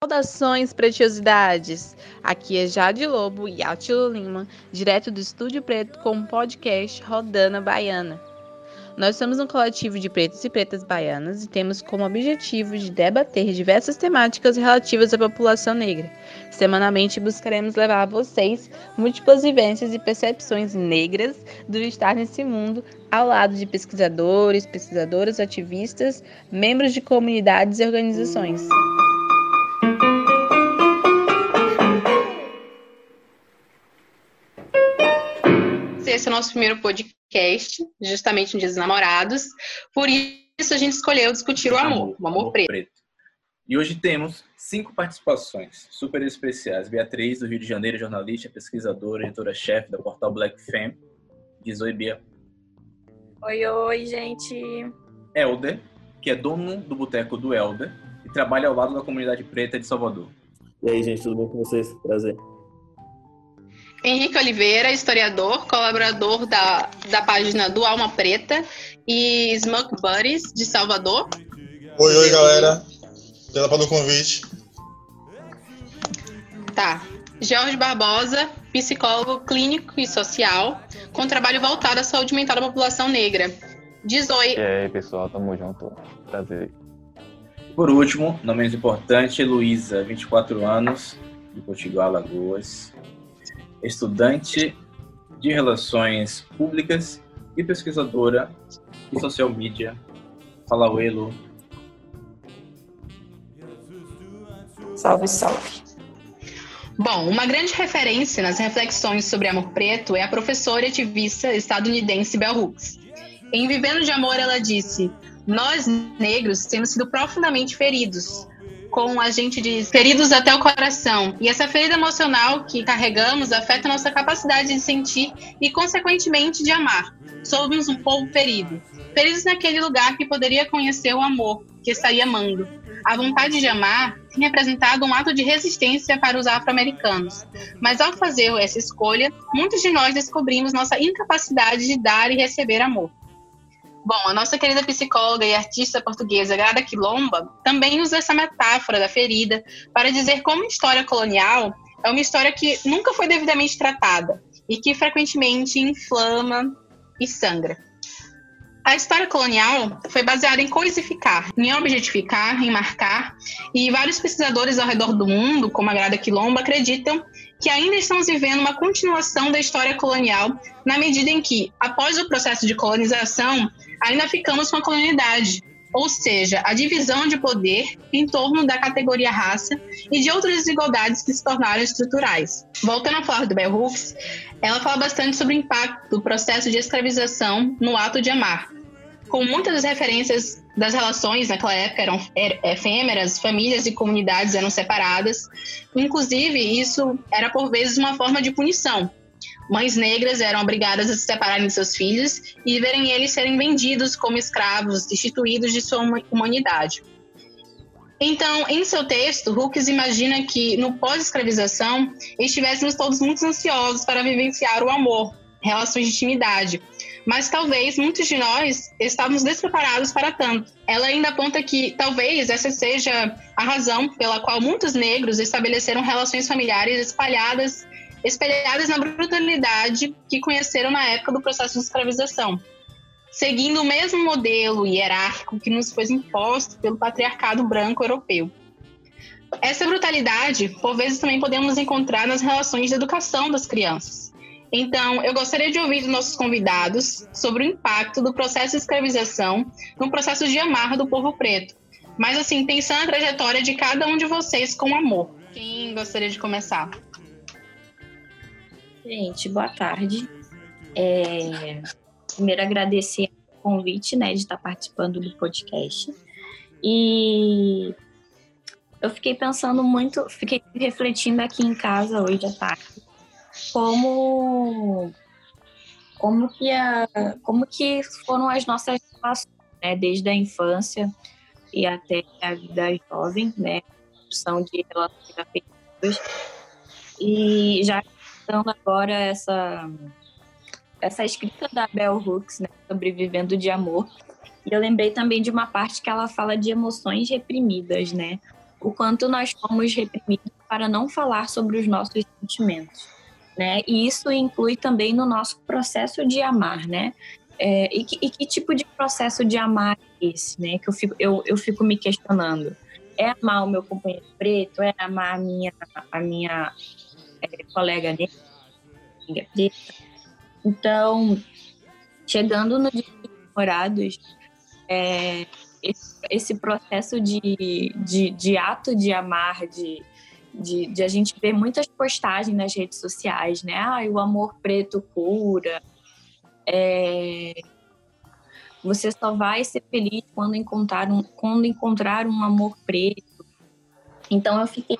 Saudações, preciosidades! Aqui é Jade Lobo e Atilo Lima, direto do Estúdio Preto com o podcast Rodana Baiana. Nós somos um coletivo de pretos e pretas baianas e temos como objetivo de debater diversas temáticas relativas à população negra. Semanalmente buscaremos levar a vocês múltiplas vivências e percepções negras do estar nesse mundo ao lado de pesquisadores, pesquisadoras, ativistas, membros de comunidades e organizações. Esse é o nosso primeiro podcast, justamente no Dia dos Namorados. Por isso a gente escolheu discutir o amor, o amor, amor preto. preto. E hoje temos cinco participações super especiais. Beatriz, do Rio de Janeiro, jornalista, pesquisadora, editora-chefe da portal Black Femme. Diz oi, Bia. Oi, oi, gente. Helder, que é dono do Boteco do Helder e trabalha ao lado da comunidade preta de Salvador. E aí, gente, tudo bem com vocês? Prazer. Henrique Oliveira, historiador, colaborador da, da página do Alma Preta e Smoke Buddies, de Salvador. Oi, oi, galera. Obrigada pelo convite. Tá. Jorge Barbosa, psicólogo clínico e social, com trabalho voltado à saúde mental da população negra. Diz oi. E aí, pessoal, tamo junto. Prazer. Por último, não menos importante, Luísa, 24 anos, de Potiguar, Alagoas, estudante de Relações Públicas e pesquisadora de Social Media. Fala, oi, Lu. Salve, salve. Bom, uma grande referência nas reflexões sobre amor preto é a professora e ativista estadunidense Bell Hooks. Em Vivendo de Amor, ela disse: Nós, negros, temos sido profundamente feridos, com a gente diz feridos até o coração. E essa ferida emocional que carregamos afeta nossa capacidade de sentir e, consequentemente, de amar. Somos um povo ferido. Feridos naquele lugar que poderia conhecer o amor, que estaria amando. A vontade de amar tem representado um ato de resistência para os afro-americanos. Mas ao fazer essa escolha, muitos de nós descobrimos nossa incapacidade de dar e receber amor. Bom, a nossa querida psicóloga e artista portuguesa Grada Quilomba também usa essa metáfora da ferida para dizer como a história colonial é uma história que nunca foi devidamente tratada e que frequentemente inflama e sangra. A história colonial foi baseada em coisificar, em objetificar, em marcar, e vários pesquisadores ao redor do mundo, como a Grada Quilomba, acreditam que ainda estamos vivendo uma continuação da história colonial, na medida em que, após o processo de colonização, ainda ficamos com a colonialidade, ou seja, a divisão de poder em torno da categoria raça e de outras desigualdades que se tornaram estruturais. Voltando a falar do Bell Hooks, ela fala bastante sobre o impacto do processo de escravização no ato de amar. Com muitas das referências das relações naquela época eram er, efêmeras, famílias e comunidades eram separadas. Inclusive, isso era por vezes uma forma de punição, mães negras eram obrigadas a se separarem de seus filhos e verem eles serem vendidos como escravos, destituídos de sua humanidade. Então, em seu texto, Hooks imagina que, no pós-escravização, estivéssemos todos muito ansiosos para vivenciar o amor, relações de intimidade, mas talvez muitos de nós estávamos despreparados para tanto. Ela ainda aponta que talvez essa seja a razão pela qual muitos negros estabeleceram relações familiares espalhadas espelhadas na brutalidade que conheceram na época do processo de escravização, seguindo o mesmo modelo hierárquico que nos foi imposto pelo patriarcado branco europeu. Essa brutalidade, por vezes, também podemos encontrar nas relações de educação das crianças. Então, eu gostaria de ouvir dos nossos convidados sobre o impacto do processo de escravização no processo de amar do povo preto. Mas, assim, pensando na trajetória de cada um de vocês com amor. Quem gostaria de começar? Gente, boa tarde. É, primeiro agradecer o convite, né, de estar participando do podcast. E eu fiquei pensando muito, fiquei refletindo aqui em casa hoje à tarde, como como que a, como que foram as nossas relações, né, desde a infância e até a vida jovem, né, construção de relações afetivas. E já citando agora essa, essa escrita da Bell Hooks, né, sobre Vivendo de Amor. E eu lembrei também de uma parte que ela fala de emoções reprimidas, né? o quanto nós fomos reprimidos para não falar sobre os nossos sentimentos, né? E isso inclui também no nosso processo de amar, né? É, e, que, e, que, tipo de processo de amar é esse, né? Que eu fico, eu, eu fico me questionando. É amar o meu companheiro preto? É amar a minha, a minha é, colega preta? Então, chegando no Dia dos Namorados, é, esse, esse, processo de, de, de, ato de amar, de, de, de, a gente ver muitas postagens nas redes sociais, né? Ah, o amor preto cura. É, você só vai ser feliz quando encontrar um, quando encontrar um amor preto. Então eu fiquei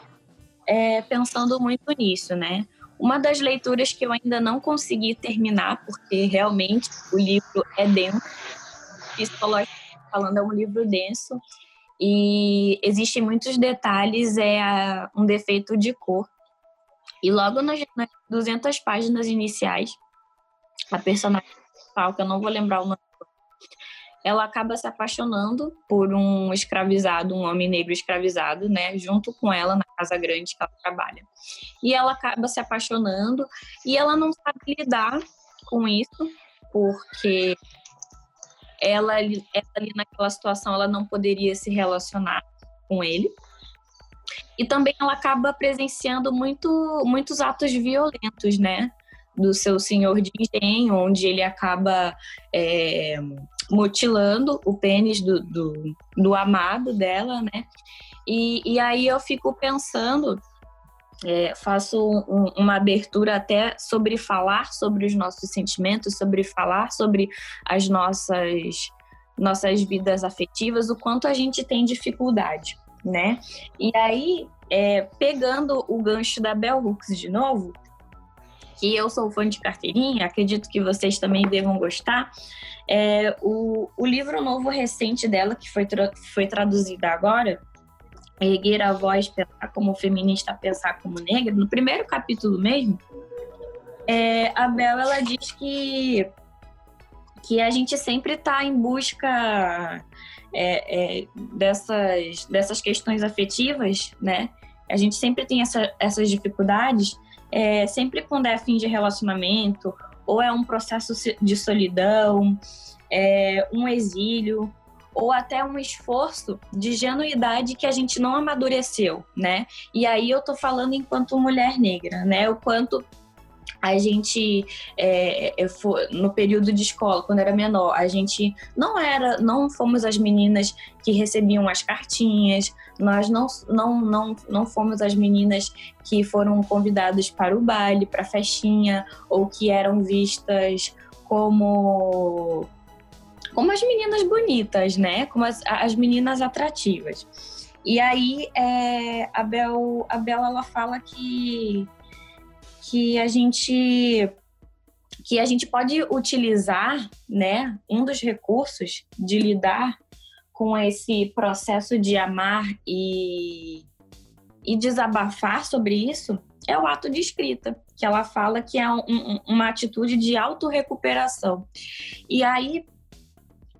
é, pensando muito nisso, né? Uma das leituras que eu ainda não consegui terminar, porque realmente o livro é denso, psicologicamente falando, é um livro denso, e existem muitos detalhes, é um defeito de cor. E logo nas, nas 200 páginas iniciais, a personagem principal, que eu não vou lembrar o nome, ela acaba se apaixonando por um escravizado, um homem negro escravizado, né, junto com ela na casa grande que ela trabalha. E ela acaba se apaixonando e ela não sabe lidar com isso, porque ela, ela ali naquela situação ela não poderia se relacionar com ele. E também ela acaba presenciando muito, muitos atos violentos, né? Do seu senhor de engenho, onde ele acaba é, mutilando o pênis do, do, do amado dela, né? E, e aí eu fico pensando é, faço um, uma abertura até sobre falar sobre os nossos sentimentos, sobre falar sobre as nossas nossas vidas afetivas, o quanto a gente tem dificuldade, né? E aí, é, pegando o gancho da Bell Hooks de novo, que eu sou fã de carteirinha, acredito que vocês também devam gostar. É, o, o livro novo recente dela, que foi, tra foi traduzido agora, erguer a voz, pensar como feminista, pensar como negra, no primeiro capítulo mesmo, é, a Bel ela diz que que a gente sempre está em busca é, é, dessas, dessas questões afetivas, né? A gente sempre tem essa, essas dificuldades, é, sempre quando é fim de relacionamento, ou é um processo de solidão, é, um exílio, ou até um esforço de genuidade que a gente não amadureceu, né? E aí eu tô falando enquanto mulher negra, né? O quanto a gente é, no período de escola quando era menor a gente não era não fomos as meninas que recebiam as cartinhas nós não não não, não fomos as meninas que foram convidadas para o baile para a festinha ou que eram vistas como como as meninas bonitas, né? Como as, as meninas atrativas. E aí é, a Bel, a Bel ela fala que que a gente que a gente pode utilizar, né, um dos recursos de lidar com esse processo de amar e, e desabafar sobre isso é o ato de escrita, que ela fala que é um, uma atitude de autorrecuperação. E aí,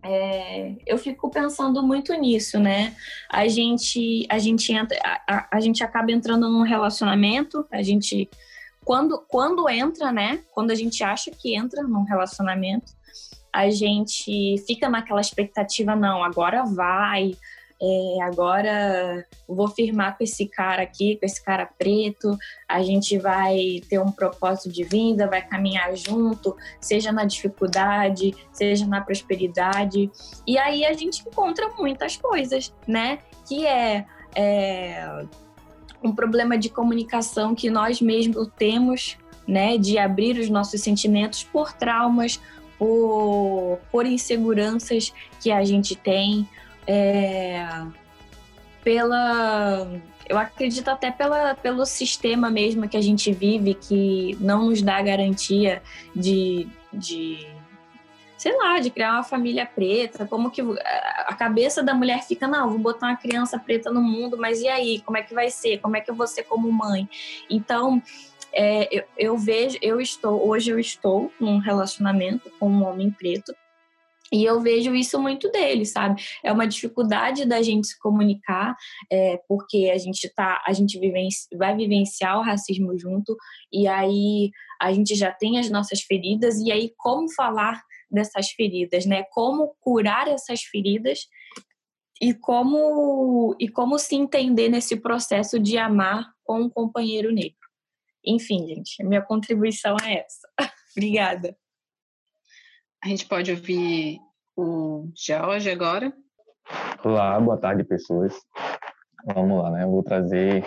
é, eu fico pensando muito nisso, né? A gente, a gente entra, a, a, gente acaba entrando num relacionamento, a gente quando, quando entra, né? Quando a gente acha que entra num relacionamento, a gente fica naquela expectativa, não, agora vai, é, agora vou firmar com esse cara aqui, com esse cara preto, a gente vai ter um propósito de vida, vai caminhar junto, seja na dificuldade, seja na prosperidade. E aí a gente encontra muitas coisas, né? Que é, é um problema de comunicação que nós mesmos temos, né? De abrir os nossos sentimentos por traumas, por, por inseguranças que a gente tem, é, pela eu acredito até pela, pelo sistema mesmo que a gente vive que não nos dá garantia de, de sei lá, de criar uma família preta, como que a cabeça da mulher fica, não, vou botar uma criança preta no mundo, mas e aí, como é que vai ser? Como é que eu vou ser como mãe? Então, é, eu, eu vejo, eu estou, hoje eu estou num relacionamento com um homem preto, E eu vejo isso muito dele, sabe? É uma dificuldade da gente se comunicar, é, porque a gente tá, a gente vai vivenciar o racismo junto, e aí a gente já tem as nossas feridas, e aí como falar dessas feridas, né? Como curar essas feridas e como e como se entender nesse processo de amar com um companheiro negro. Enfim, gente, minha contribuição é essa. Obrigada. A gente pode ouvir o Jorge agora. Olá, boa tarde, pessoas. Vamos lá, né? Eu vou trazer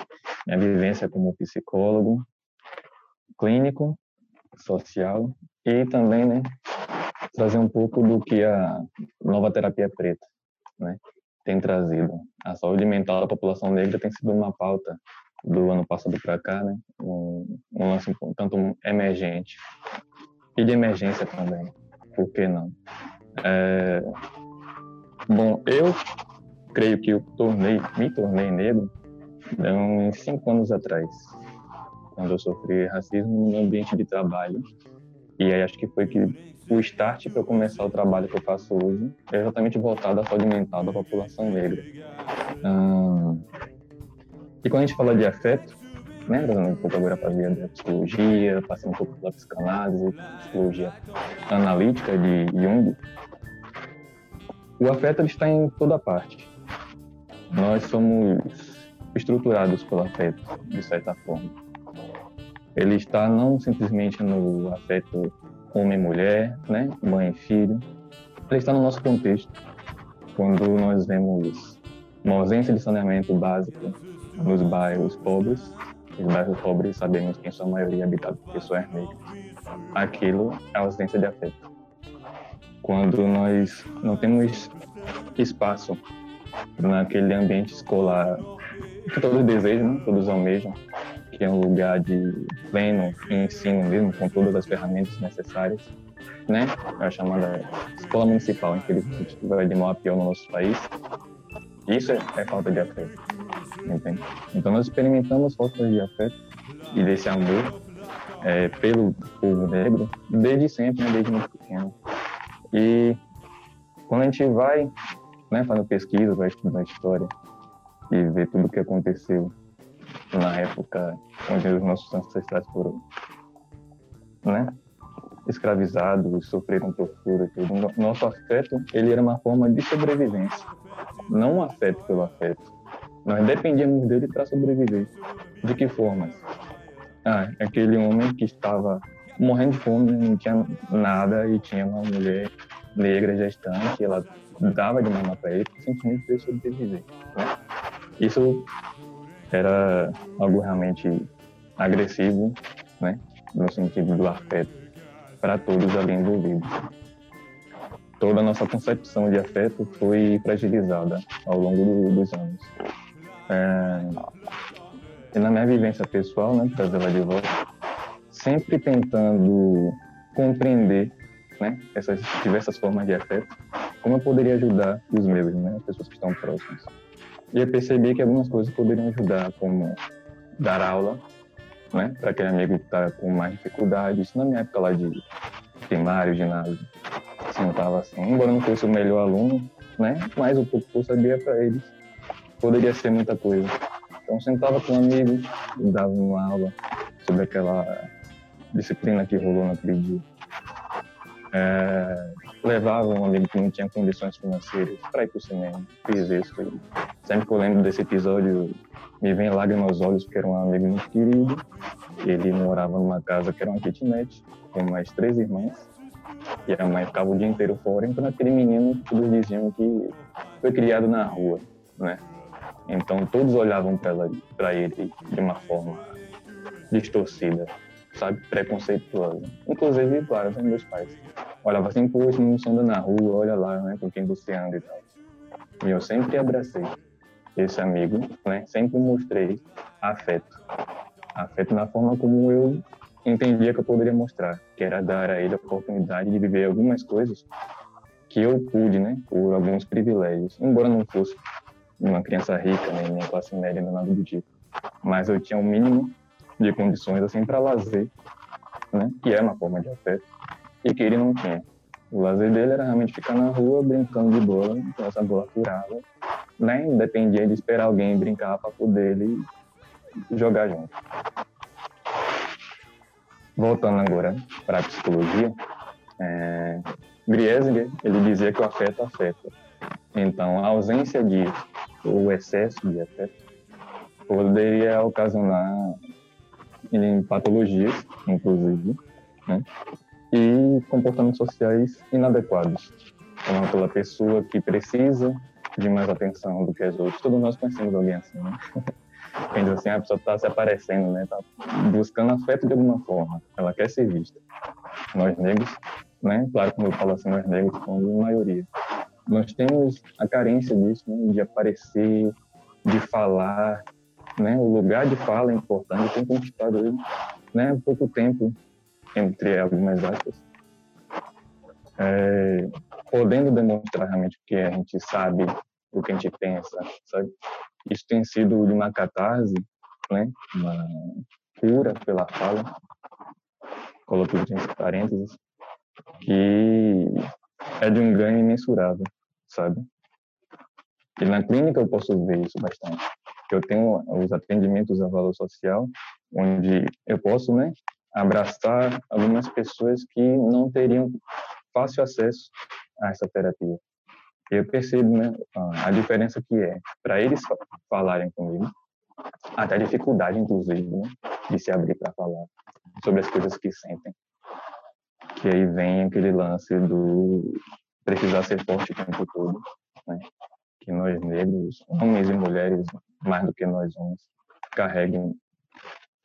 minha vivência como psicólogo, clínico, social e também, né, trazer um pouco do que a nova terapia preta, né, tem trazido. A saúde mental da população negra tem sido uma pauta do ano passado para cá, né, um, um lance um tanto emergente e de emergência também, por que não? É... Bom, eu creio que eu tornei, me tornei negro uns cinco anos atrás, quando eu sofri racismo no ambiente de trabalho. E aí acho que foi que o start para eu começar o trabalho que eu faço hoje é exatamente voltado à saúde mental da população negra. Hum... E quando a gente fala de afeto, né, trazendo um pouco agora para a via da psicologia, passando um pouco pela psicanálise, psicologia analítica de Jung, o afeto está em toda parte. Nós somos estruturados pelo afeto, de certa forma. Ele está não simplesmente no afeto homem-mulher, né, mãe filho. Ele está no nosso contexto. Quando nós vemos uma ausência de saneamento básico nos bairros pobres, os bairros pobres sabemos que em sua maioria é habitado por pessoas negras. Aquilo é ausência de afeto. Quando nós não temos espaço naquele ambiente escolar que todos desejam, né? todos almejam, que é um lugar de pleno ensino mesmo, com todas as ferramentas necessárias, né? É a chamada escola municipal, infelizmente, vai de mal a pior no nosso país. Isso é, falta de afeto entende? Então nós experimentamos falta de afeto e desse amor é, pelo povo negro desde sempre, né, desde muito pequeno. E quando a gente vai né, fazendo pesquisa, vai estudar história e ver tudo o que aconteceu na época onde os nossos ancestrais foram né, escravizados, sofreram tortura e tudo. Nosso afeto, ele era uma forma de sobrevivência, não afeto pelo afeto. Nós dependíamos dele para sobreviver. De que formas? Ah, aquele homem que estava morrendo de fome, não tinha nada e tinha uma mulher negra gestante, ela dava de mamar para ele, simplesmente para sobreviver. Né? Isso era algo realmente agressivo, né? no sentido do afeto, para todos ali envolvidos. Toda a nossa concepção de afeto foi fragilizada ao longo do, dos anos. É, e na minha vivência pessoal, né, trazer ela de volta, sempre tentando compreender né, essas diversas formas de afeto, como eu poderia ajudar os meus, né, as pessoas que estão próximas. E eu percebi que algumas coisas poderiam ajudar, como dar aula, né, para aquele amigo que está com mais dificuldades. Na minha época lá de primário, ginásio, sentava assim, embora não fosse o melhor aluno, né, mas o pouco que eu sabia para eles poderia ser muita coisa. Então sentava com um amigo, dava uma aula sobre aquela disciplina que rolou naquele dia. É, levava um amigo que não tinha condições financeiras para ir para o cinema. Fiz isso. Sempre que eu lembro desse episódio, me vem lágrimas aos olhos, porque era um amigo muito querido. Ele morava numa casa que era uma kitnet, com mais três irmãs. E a mãe ficava o dia inteiro fora. Então, aquele menino, todos diziam que foi criado na rua, né? Então todos olhavam para ele de uma forma distorcida, sabe? Preconceituosa. Inclusive, claro, os meus pais. Olhava assim, esse menino anda na rua, olha lá, né, com quem você anda e tal. E eu sempre abracei esse amigo, né? Sempre mostrei afeto. Afeto na forma como eu entendia que eu poderia mostrar, que era dar a ele a oportunidade de viver algumas coisas que eu pude, né, por alguns privilégios, embora não fosse uma criança rica, nem, nem classe média, nem nada do tipo. Mas eu tinha um mínimo de condições assim para lazer, né? Que é uma forma de afeto e que ele não tinha. O lazer dele era realmente ficar na rua brincando de bola, então essa bola furava. Né? Dependia de esperar alguém brincar para poder ele jogar junto. Voltando agora para a psicologia, é, ele dizia que o afeto afeta. Então, a ausência de ou excesso de afeto poderia ocasionar em patologias, inclusive, né? e comportamentos sociais inadequados, como aquela pessoa que precisa de mais atenção do que as outras. Todos nós conhecemos alguém assim, né? Quem diz assim, a pessoa está se aparecendo, né? Está buscando afeto de alguma forma. Ela quer ser vista. Nós negros, né? Claro, como eu falo assim, nós negros somos a maioria. Nós temos a carência disso, né? de aparecer, de falar, né? O lugar de fala é importante. Tem conquistado ele, né? Pouco tempo entre algumas aspas, é, podendo demonstrar realmente o que a gente sabe, o que a gente pensa, sabe? Isso tem sido de uma catarse, né? Uma cura pela fala, coloquei entre parênteses, que é de um ganho imensurável, sabe? E na clínica eu posso ver isso bastante. Eu tenho os atendimentos a valor social, onde eu posso, né, abraçar algumas pessoas que não teriam fácil acesso a essa terapia. Eu percebo né, a diferença que é para eles falarem comigo, até a dificuldade, inclusive, né, de se abrir para falar sobre as coisas que sentem. Que aí vem aquele lance do precisar ser forte o tempo todo, né? Que nós negros, homens e mulheres, mais do que nós homens, carreguem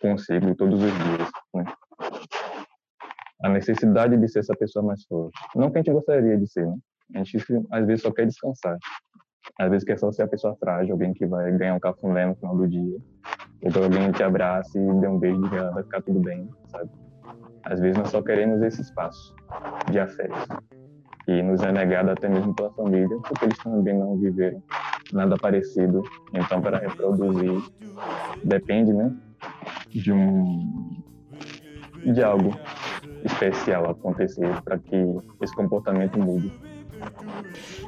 consigo todos os dias. Né? A necessidade de ser essa pessoa mais forte. Não que a gente gostaria de ser, né? A gente às vezes só quer descansar. Às vezes quer só ser a pessoa frágil, alguém que vai ganhar um cafuné no final do dia. Ou que alguém te abrace e dê um beijo e vai ficar tudo bem, sabe? Às vezes nós só queremos esse espaço de afeto. E nos é negado até mesmo pela família, porque eles também não viveram nada parecido. Então, para reproduzir, depende, né? de um de algo especial acontecer para que esse comportamento mude.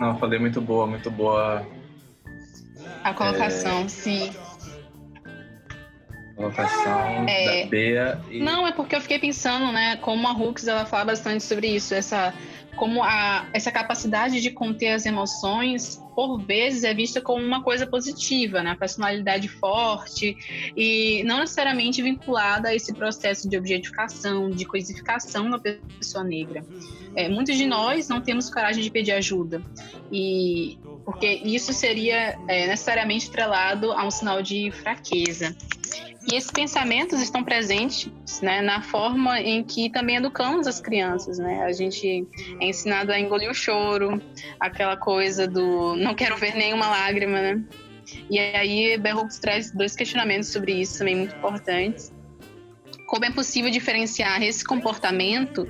Não, falei muito boa, muito boa. A colocação, é... sim. Colocação é... da Bea. E... Não, é porque eu fiquei pensando, né, como a Hooks ela fala bastante sobre isso, essa como a, essa capacidade de conter as emoções, por vezes, é vista como uma coisa positiva, né? Personalidade forte e não necessariamente vinculada a esse processo de objetificação, de coisificação da pessoa negra. É, muitos de nós não temos coragem de pedir ajuda e porque isso seria é, necessariamente estrelado a um sinal de fraqueza. E esses pensamentos estão presentes né, na forma em que também educamos as crianças. Né? A gente é ensinado a engolir o choro, aquela coisa do não quero ver nenhuma lágrima. Né? E aí, Berrux traz dois questionamentos sobre isso também muito importantes como é possível diferenciar esse comportamento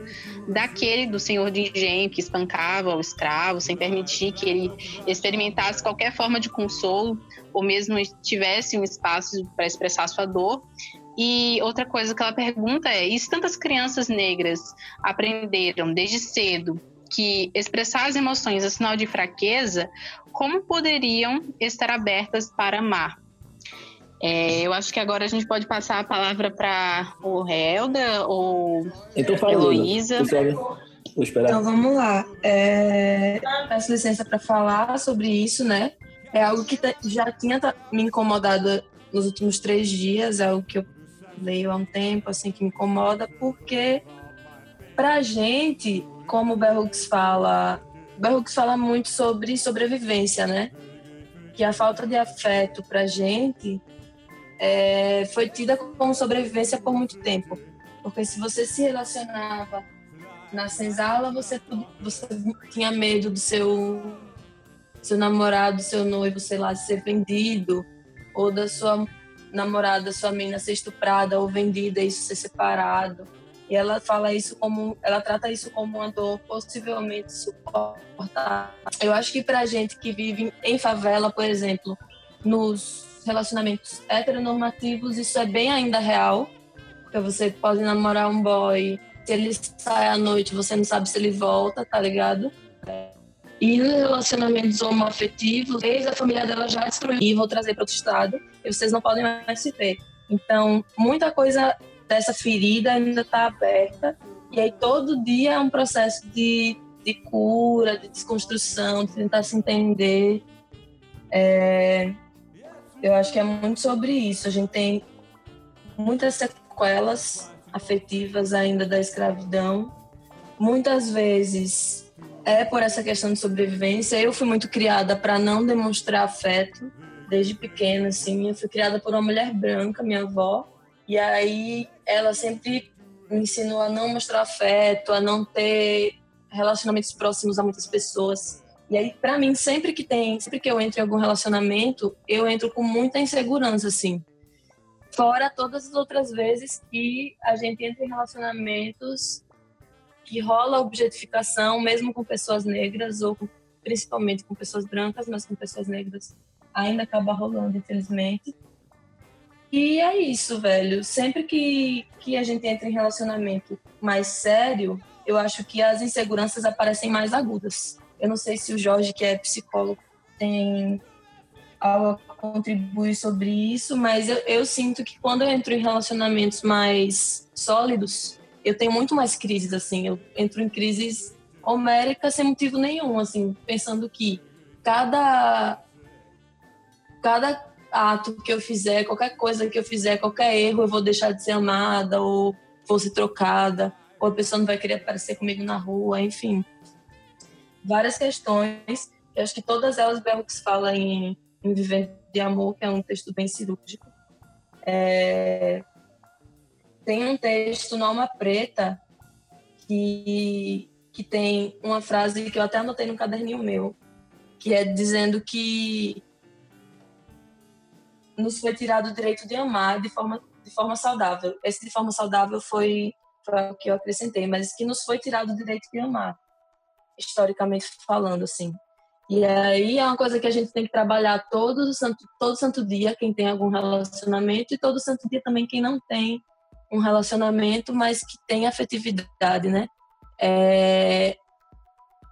daquele do senhor de engenho que espancava o escravo sem permitir que ele experimentasse qualquer forma de consolo ou mesmo tivesse um espaço para expressar sua dor. E outra coisa que ela pergunta é: e se tantas crianças negras aprenderam desde cedo que expressar as emoções é sinal de fraqueza, como poderiam estar abertas para amar? É, eu acho que agora a gente pode passar a palavra para o Helda ou então, a Heloísa. Então vamos lá. É, peço licença para falar sobre isso, né? É algo que já tinha me incomodado nos últimos três dias, é algo que eu leio há um tempo, assim, que me incomoda, porque pra gente, como o Berrux fala, Berrux fala muito sobre sobrevivência, né? Que a falta de afeto pra gente é, foi tida como sobrevivência por muito tempo. Porque se você se relacionava na senzala, você, você tinha medo do seu, seu namorado, seu noivo, sei lá, ser vendido, ou da sua namorada, sua menina ser estuprada ou vendida, isso ser separado. E ela fala isso como, ela trata isso como uma dor possivelmente suportável. Eu acho que pra gente que vive em favela, por exemplo, nos relacionamentos heteronormativos, isso é bem ainda real. Porque você pode namorar um boy se ele sai à noite, você não sabe se ele volta, tá ligado? E nos relacionamentos homoafetivos, desde a família dela já destruiu e vou trazer para outro estado, e vocês não podem mais se ver. Então, muita coisa dessa ferida ainda está aberta, e aí todo dia é um processo de, de cura, de desconstrução, de tentar se entender. É, eu acho que é muito sobre isso. A gente tem muitas sequelas afetivas ainda da escravidão. Muitas vezes é por essa questão de sobrevivência. Eu fui muito criada para não demonstrar afeto desde pequena, assim. Eu fui criada por uma mulher branca, minha avó, e aí ela sempre me ensinou a não mostrar afeto, a não ter relacionamentos próximos a muitas pessoas. E aí, para mim, sempre que tem, sempre que eu entro em algum relacionamento, eu entro com muita insegurança, assim. Fora todas as outras vezes que a gente entra em relacionamentos que rola objetificação, mesmo com pessoas negras, ou principalmente com pessoas brancas, mas com pessoas negras ainda acaba rolando, infelizmente. E é isso, velho. Sempre que, que a gente entra em relacionamento mais sério, eu acho que as inseguranças aparecem mais agudas. Eu não sei se o Jorge, que é psicólogo, tem algo a contribuir sobre isso, mas eu, eu sinto que quando eu entro em relacionamentos mais sólidos, eu tenho muito mais crises, assim. Eu entro em crises homéricas sem motivo nenhum, assim, pensando que cada cada ato que eu fizer, qualquer coisa que eu fizer, qualquer erro, eu vou deixar de ser amada ou vou ser trocada, ou a pessoa não vai querer aparecer comigo na rua, enfim. Várias questões, eu acho que todas elas Berrux fala em, em Viver de Amor, que é um texto bem cirúrgico. É, tem um texto no Alma Preta que, que tem uma frase que eu até anotei no caderninho meu, que é dizendo que nos foi tirado o direito de amar de forma, de forma saudável. Esse de forma saudável foi, foi o que eu acrescentei, mas que nos foi tirado o direito de amar, historicamente falando, assim. E aí é uma coisa que a gente tem que trabalhar todo santo, todo santo dia, quem tem algum relacionamento, e todo santo dia também quem não tem, um relacionamento, mas que tem afetividade, né? É...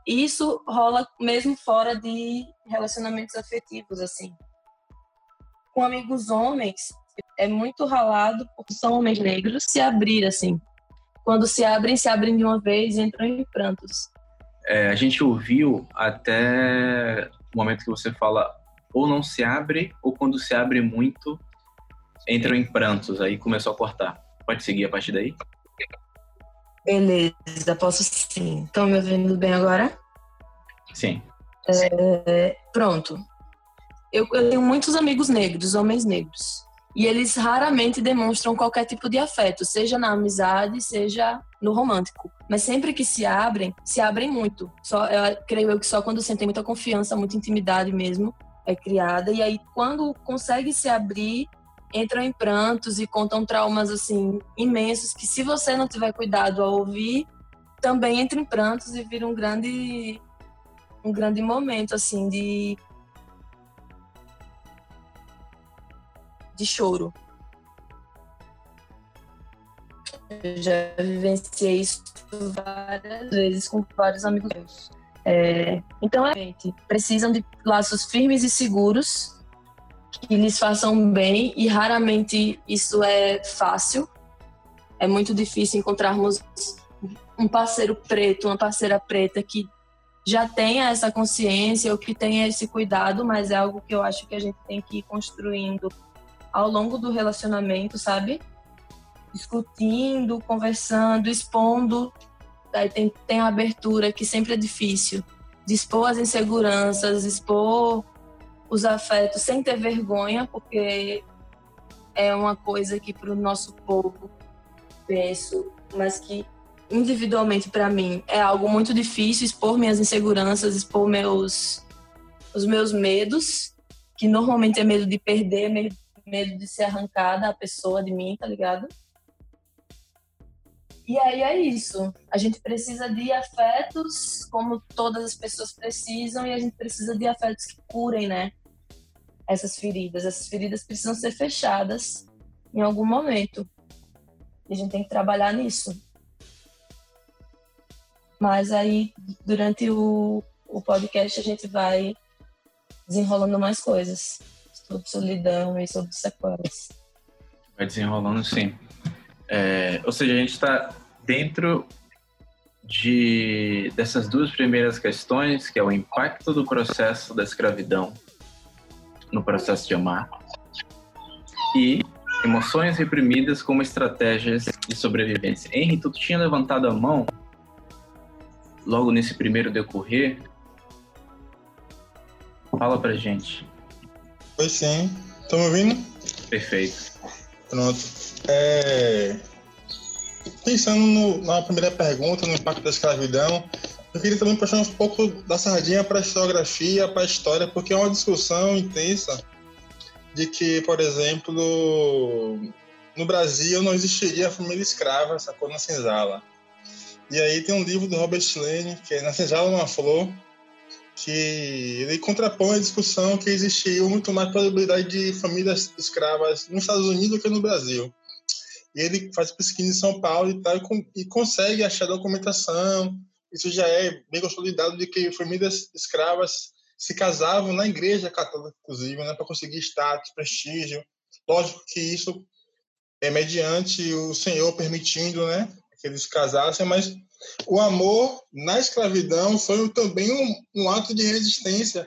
Isso rola mesmo fora de relacionamentos afetivos, assim. Com amigos homens, é muito ralado, porque são homens negros, se abrir, assim. Quando se abrem, se abrem de uma vez e entram em prantos. É, a gente ouviu até o momento que você fala ou não se abre, ou quando se abre muito, entram em prantos, aí começou a cortar. Pode seguir a partir daí? Beleza, posso sim. Estão me ouvindo bem agora? Sim. É, pronto. Eu, eu tenho muitos amigos negros, homens negros. E eles raramente demonstram qualquer tipo de afeto, seja na amizade, seja no romântico. Mas sempre que se abrem, se abrem muito. Só, eu creio eu que só quando sentem muita confiança, muita intimidade mesmo, é criada. E aí, quando consegue se abrir, entram em prantos e contam traumas assim imensos que se você não tiver cuidado ao ouvir, também entra em prantos e vira um grande um grande momento assim de de choro. Eu já vivenciei isso várias vezes com vários amigos meus. É, então, é, precisam de laços firmes e seguros que lhes façam bem e raramente isso é fácil. É muito difícil encontrarmos um parceiro preto, uma parceira preta que já tenha essa consciência ou que tenha esse cuidado, mas é algo que eu acho que a gente tem que ir construindo ao longo do relacionamento, sabe? Discutindo, conversando, expondo. Daí tem, tem a abertura, que sempre é difícil. De expor as inseguranças, expor os afetos sem ter vergonha, porque é uma coisa que para o nosso povo, penso, mas que individualmente para mim é algo muito difícil expor minhas inseguranças, expor meus os meus medos, que normalmente é medo de perder, medo de ser arrancada a pessoa de mim, tá ligado? E aí é isso. A gente precisa de afetos, como todas as pessoas precisam, e a gente precisa de afetos que curem, né? Essas feridas. Essas feridas precisam ser fechadas em algum momento. E a gente tem que trabalhar nisso. Mas aí, durante o, o podcast, a gente vai desenrolando mais coisas sobre solidão e sobre sequelas. Vai desenrolando, sim. É, ou seja, a gente está dentro de dessas duas primeiras questões, que é o impacto do processo da escravidão no processo de amar e emoções reprimidas como estratégias de sobrevivência. Henry, tu tinha levantado a mão logo nesse primeiro decorrer. Fala pra gente. Pois sim. Estão me ouvindo? Perfeito. Pronto. É... Pensando no, na primeira pergunta, no impacto da escravidão, eu queria também puxar um pouco da sardinha para a historiografia, para a história, porque é uma discussão intensa de que, por exemplo, no Brasil não existiria a família escrava, sacou, na senzala. E aí tem um livro do Robert Lane, que é Na Senzala Uma Flor, que ele contrapõe a discussão que existia muito mais probabilidade de famílias escravas nos Estados Unidos do que no Brasil. E ele faz pesquisa em São Paulo e tal, e, consegue achar documentação. Isso já é bem consolidado de que famílias escravas se casavam na igreja católica, inclusive, né, para conseguir status, prestígio. Lógico que isso é mediante o Senhor permitindo, né, que eles casassem, mas o amor na escravidão foi também um, um ato de resistência,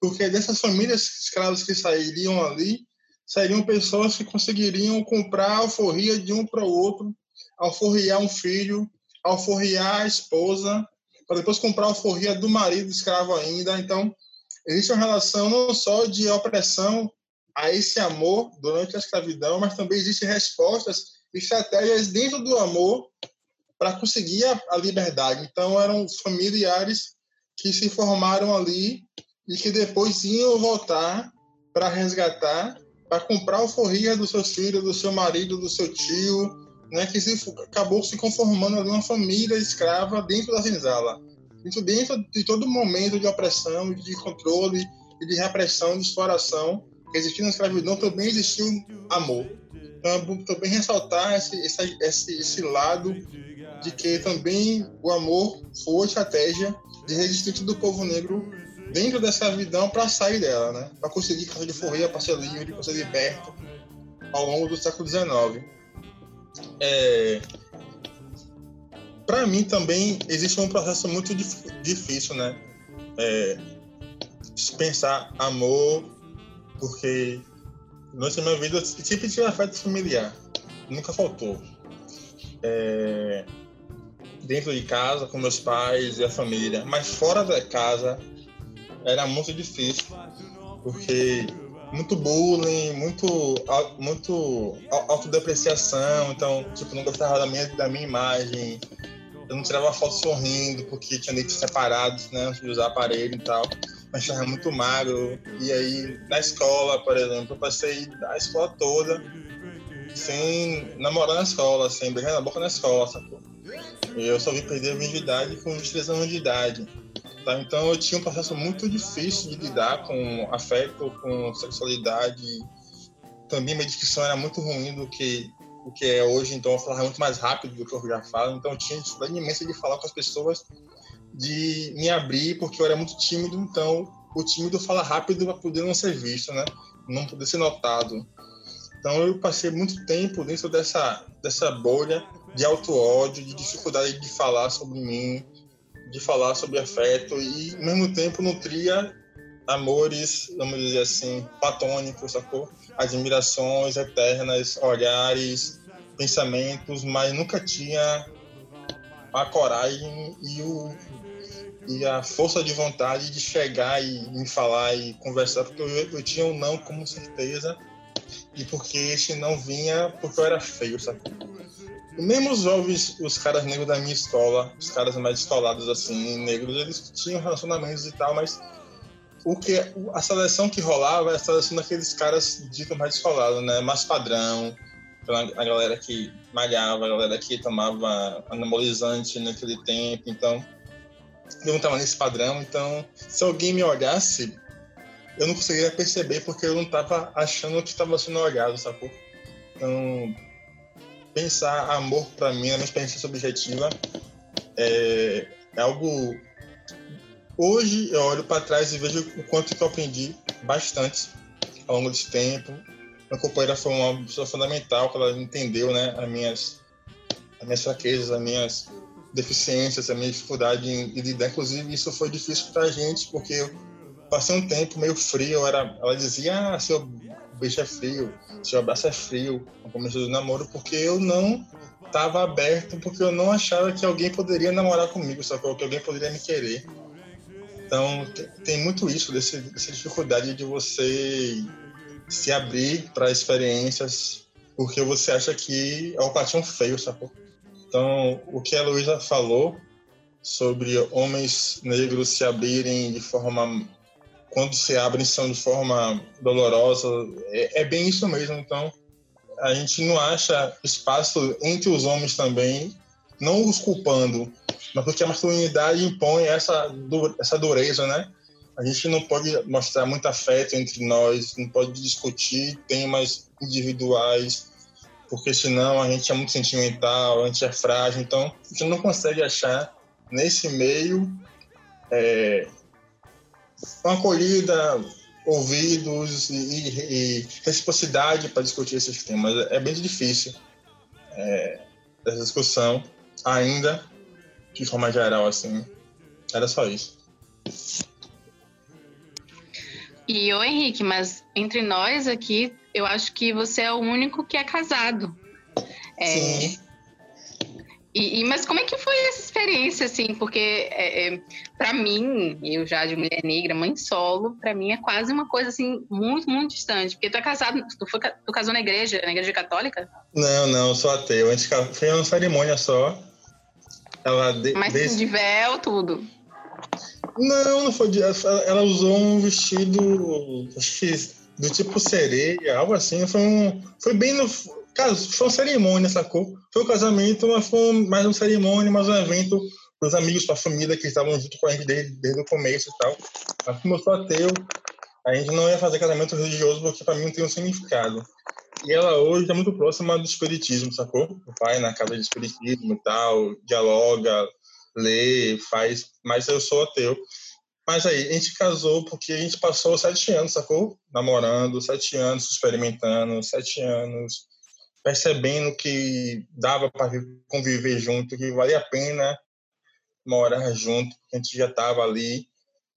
porque dessas famílias escravas que sairiam ali, sairiam pessoas que conseguiriam comprar alforria de um para o outro, alforriar um filho, alforriar a esposa, para depois comprar alforria do marido escravo ainda. Então, existe uma relação não só de opressão a esse amor durante a escravidão, mas também existem respostas, estratégias dentro do amor para conseguir a, a, liberdade. Então, eram familiares que se formaram ali e que depois iam voltar para resgatar, para comprar alforria dos seus filhos, do seu marido, do seu tio, né, que se, acabou se conformando ali uma família escrava dentro da senzala. Isso dentro de todo momento de opressão, de controle e de repressão, de exploração que existiu na escravidão, também existiu amor. Então, também ressaltar esse, esse, esse, esse lado de que também o amor foi estratégia de resistência do povo negro dentro da escravidão para sair dela, né? Para conseguir casa de forria, para ser livre, para ser liberto ao longo do século XIX. É, para mim também existe um processo muito dif difícil, né? É, pensar amor, porque durante a minha vida sempre tive afeto familiar, nunca faltou. É, dentro de casa, com meus pais e a família, mas fora da casa era muito difícil, porque muito bullying, muito, muito autodepreciação, então, tipo, não gostava da minha, da minha imagem, eu não tirava foto sorrindo, porque tinha dentes separados, né, antes de usar aparelho e tal, mas estava muito magro, e aí, na escola, por exemplo, eu passei a escola toda sem namorar na escola, sem beijar na boca na escola, sacou? Eu só vim perder a virgindade com 23 anos de idade. Tá? Então eu tinha um processo muito difícil de lidar com afeto, com sexualidade. Também minha dicção era muito ruim do que o que é hoje, então eu falava muito mais rápido do que eu já falo. Então eu tinha dificuldade imensa de falar com as pessoas, de me abrir, porque eu era muito tímido. Então o tímido fala rápido para poder não ser visto, né? Não poder ser notado. Então eu passei muito tempo dentro dessa, dessa bolha de auto-ódio, de dificuldade de falar sobre mim, de falar sobre afeto e, ao mesmo tempo, nutria amores, vamos dizer assim, platônicos, sacou? Admirações eternas, olhares, pensamentos, mas nunca tinha a coragem e, o, e a força de vontade de chegar e me falar e conversar, porque eu, eu tinha um não como certeza e porque esse não vinha porque eu era feio, sacou? Mesmo os jovens, os caras negros da minha escola, os caras mais escolados assim, negros, eles tinham relacionamentos e tal, mas o que a seleção que rolava é a seleção daqueles caras ditos mais descolados, né? Mais padrão, a galera que malhava, a galera que tomava anabolizante naquele tempo, então não estava nesse padrão, então se alguém me olhasse, eu não conseguiria perceber porque eu não estava achando que estava sendo olhado, sacou? Então, pensar amor para mim, na minha experiência subjetiva, é, é algo. Hoje eu olho para trás e vejo o quanto que eu aprendi bastante ao longo desse tempo. Minha companheira foi uma pessoa fundamental, que ela entendeu né, as, minhas, as minhas fraquezas, as minhas deficiências, a minha dificuldade em, lidar. Inclusive, isso foi difícil para a gente, porque eu passei um tempo meio frio. Era, ela dizia: ah, seu beijo é frio, seu abraço é frio no começo do namoro, porque eu não estava aberto, porque eu não achava que alguém poderia namorar comigo, só que alguém poderia me querer. Então, tem muito isso, desse, dessa dificuldade de você se abrir para experiências porque você acha que é um patinho feio, sacou? Então, o que a Luísa falou sobre homens negros se abrirem de forma. Quando se abrem, são de forma dolorosa, é, é bem isso mesmo. Então, a gente não acha espaço entre os homens também, não os culpando, mas porque a masculinidade impõe essa, essa dureza, né? A gente não pode mostrar muito afeto entre nós, não pode discutir temas individuais, porque senão a gente é muito sentimental, a gente é frágil, então a gente não consegue achar nesse meio é, uma acolhida, ouvidos e, e reciprocidade para discutir esses temas. É bem difícil é, essa discussão ainda, de forma geral, assim. Era só isso. E o Henrique, mas entre nós aqui, eu acho que você é o único que é casado. É, Sim. E, e, mas como é que foi essa experiência, assim? Porque é, é, para mim, eu já de mulher negra, mãe solo, para mim é quase uma coisa assim muito, muito distante. Porque tu é casado, tu, foi, tu casou na igreja, na igreja católica? Não, não, sou ateu. Foi uma cerimônia só. Ela de, mas de véu, tudo. Não, não foi de. Ela usou um vestido, acho que do tipo sereia, algo assim. Foi, um, foi bem no. Cara, foi uma cerimônia, sacou? Foi um casamento, mas foi mais uma cerimônia, mais um evento para os amigos, para a família que estavam junto com a gente desde, desde o começo e tal. Mas como eu sou ateu, a gente não ia fazer casamento religioso porque para mim não tem um significado. E ela hoje é muito próxima do espiritismo, sacou? O pai na casa de espiritismo e tal, dialoga, lê, faz, mas eu sou ateu. Mas aí, a gente casou porque a gente passou sete anos, sacou? Namorando, sete anos, experimentando, sete anos, percebendo que dava para conviver junto, que valia a pena morar junto, a gente já estava ali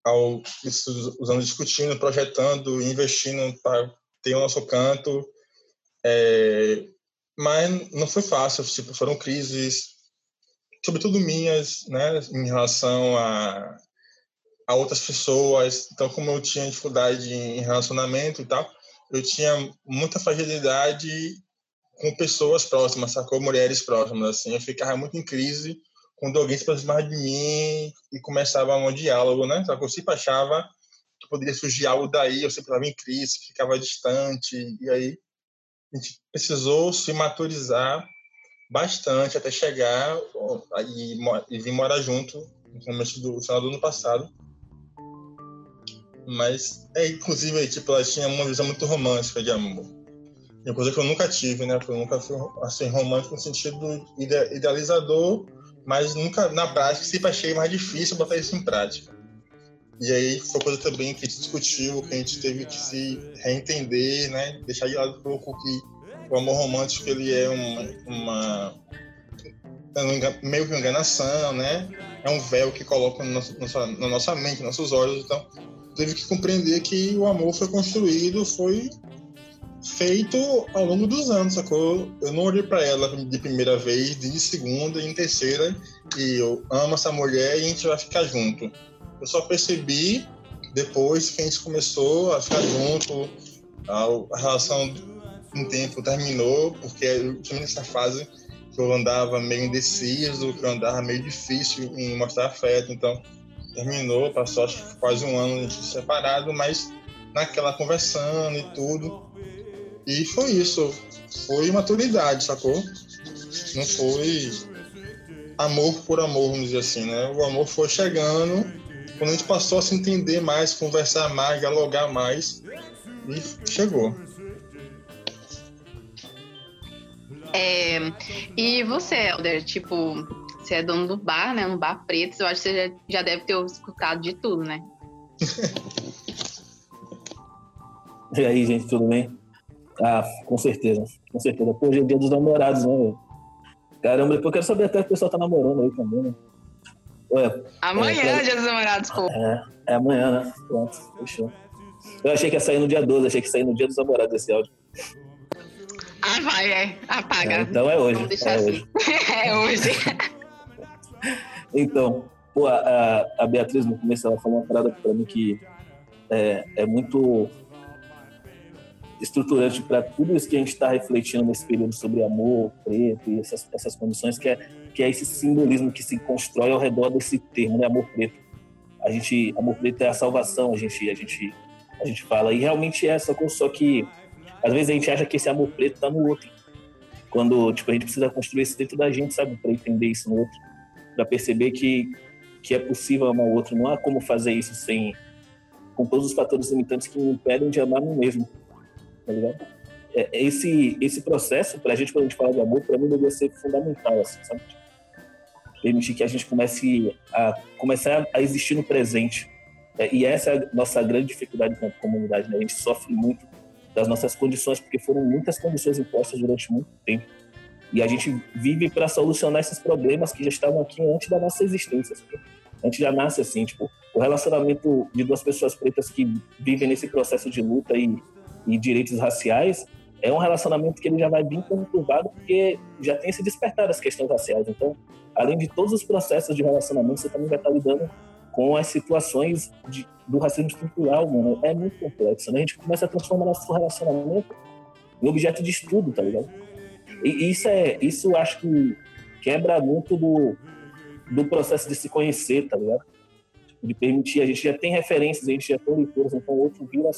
ao os anos discutindo, projetando, investindo para ter o nosso canto. É, mas não foi fácil, tipo, foram crises, sobretudo minhas, né, em relação a, a outras pessoas. Então, como eu tinha dificuldade em relacionamento e tal, eu tinha muita fragilidade com pessoas próximas, sacou? Mulheres próximas, assim. Eu ficava muito em crise quando alguém se aproximava de mim e começava um diálogo, né? Só eu sempre achava que poderia surgir algo daí, eu sempre estava em crise, ficava distante, e aí a gente precisou se maturizar bastante até chegar e, e vir morar junto no começo do final do ano passado. Mas, é, inclusive, tipo, ela tinha uma visão muito romântica de amor. Uma coisa que eu nunca tive, né? Eu nunca fui assim, romântico no sentido idealizador, mas nunca, na prática, sempre achei mais difícil botar isso em prática. E aí foi coisa também que a gente discutiu, que a gente teve que se reentender, né? Deixar de lado um pouco que o amor romântico ele é uma, uma meio que uma enganação, né? É um véu que coloca no nosso, na nossa mente, nos nossos olhos. Então, teve que compreender que o amor foi construído, foi feito ao longo dos anos, sacou? Eu não olhei para ela de primeira vez, de segunda em terceira, e eu amo essa mulher e a gente vai ficar junto. Eu só percebi depois que a gente começou a ficar junto, a, relação um tempo terminou, porque eu tinha nessa fase que eu andava meio indeciso, que eu andava meio difícil em mostrar afeto, então terminou, passou acho que quase um ano a gente separado, mas naquela conversando e tudo. E foi isso. Foi maturidade, sacou? Não foi amor por amor, vamos dizer assim, né? O amor foi chegando quando a gente passou a se entender mais, conversar mais, dialogar mais. E chegou. É, e você, Helder, tipo, você é dono do bar, né? Um bar preto, eu acho que você já, já deve ter escutado de tudo, né? e aí, gente, tudo bem? Ah, com certeza, com certeza. Pô, hoje é dia dos namorados, né, velho? Caramba, depois eu quero saber até que o pessoal tá namorando aí também, né? Ué, amanhã é, é dia dos namorados, pô. É, é amanhã, né? Pronto, fechou. Eu achei que ia sair no dia 12, achei que ia sair no dia dos namorados esse áudio. Ah, vai, é. Apaga. É, então é hoje. É assim. Hoje. é hoje. então, pô, a, a Beatriz no começo ela falou uma parada pra mim que é, é muito estruturante para tudo isso que a gente está refletindo nesse período sobre amor preto e essas, essas condições, que é, que é esse simbolismo que se constrói ao redor desse termo, né, amor preto. A gente, amor preto é a salvação, a gente, a gente, a gente fala, e realmente é, só que, só que às vezes a gente acha que esse amor preto está no outro, quando tipo, a gente precisa construir isso dentro da gente, sabe, para entender isso no outro, para perceber que, que é possível amar o outro, não há como fazer isso sem com todos os fatores limitantes que me impedem de amar a mim mesmo tá ligado? É, esse, esse processo, pra gente, quando a gente fala de amor, pra mim deveria ser fundamental, assim, sabe? Permitir que a gente comece a começar a existir no presente. É, e essa é a nossa grande dificuldade com a comunidade, né? A gente sofre muito das nossas condições, porque foram muitas condições impostas durante muito tempo. E a gente vive para solucionar esses problemas que já estavam aqui antes da nossa existência. A gente já nasce assim, tipo, o relacionamento de duas pessoas pretas que vivem nesse processo de luta e e direitos raciais, é um relacionamento que ele já vai bem conturbado porque já tem se despertar as questões raciais. Então, além de todos os processos de relacionamento, você também vai estar lidando com as situações de, do racismo estrutural, mano. É muito complexo, né? A gente começa a transformar nosso relacionamento em objeto de estudo, tá ligado? E isso é, isso acho que quebra muito do, do processo de se conhecer, tá ligado? De permitir, a gente já tem referências, a gente já tem leituras, então o outro vira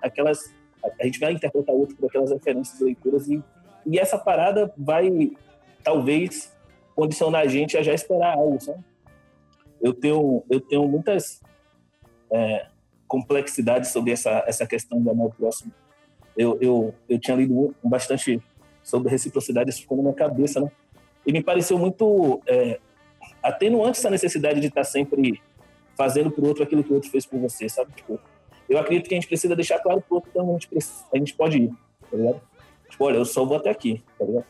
aquelas a gente vai interpretar outro por aquelas referências leituras e, e essa parada vai talvez condicionar a gente a já esperar algo, sabe? Eu tenho, eu tenho muitas é, complexidades sobre essa, essa questão do amor próximo. Eu, eu, eu tinha lido bastante sobre reciprocidade, isso ficou na minha cabeça, né? E me pareceu muito é, atenuante essa necessidade de estar sempre fazendo para o outro aquilo que o outro fez por você, sabe? Tipo, eu acredito que a gente precisa deixar claro pro outro que a gente, precisa, a gente pode ir, tá ligado? Tipo, olha, eu só vou até aqui, tá ligado?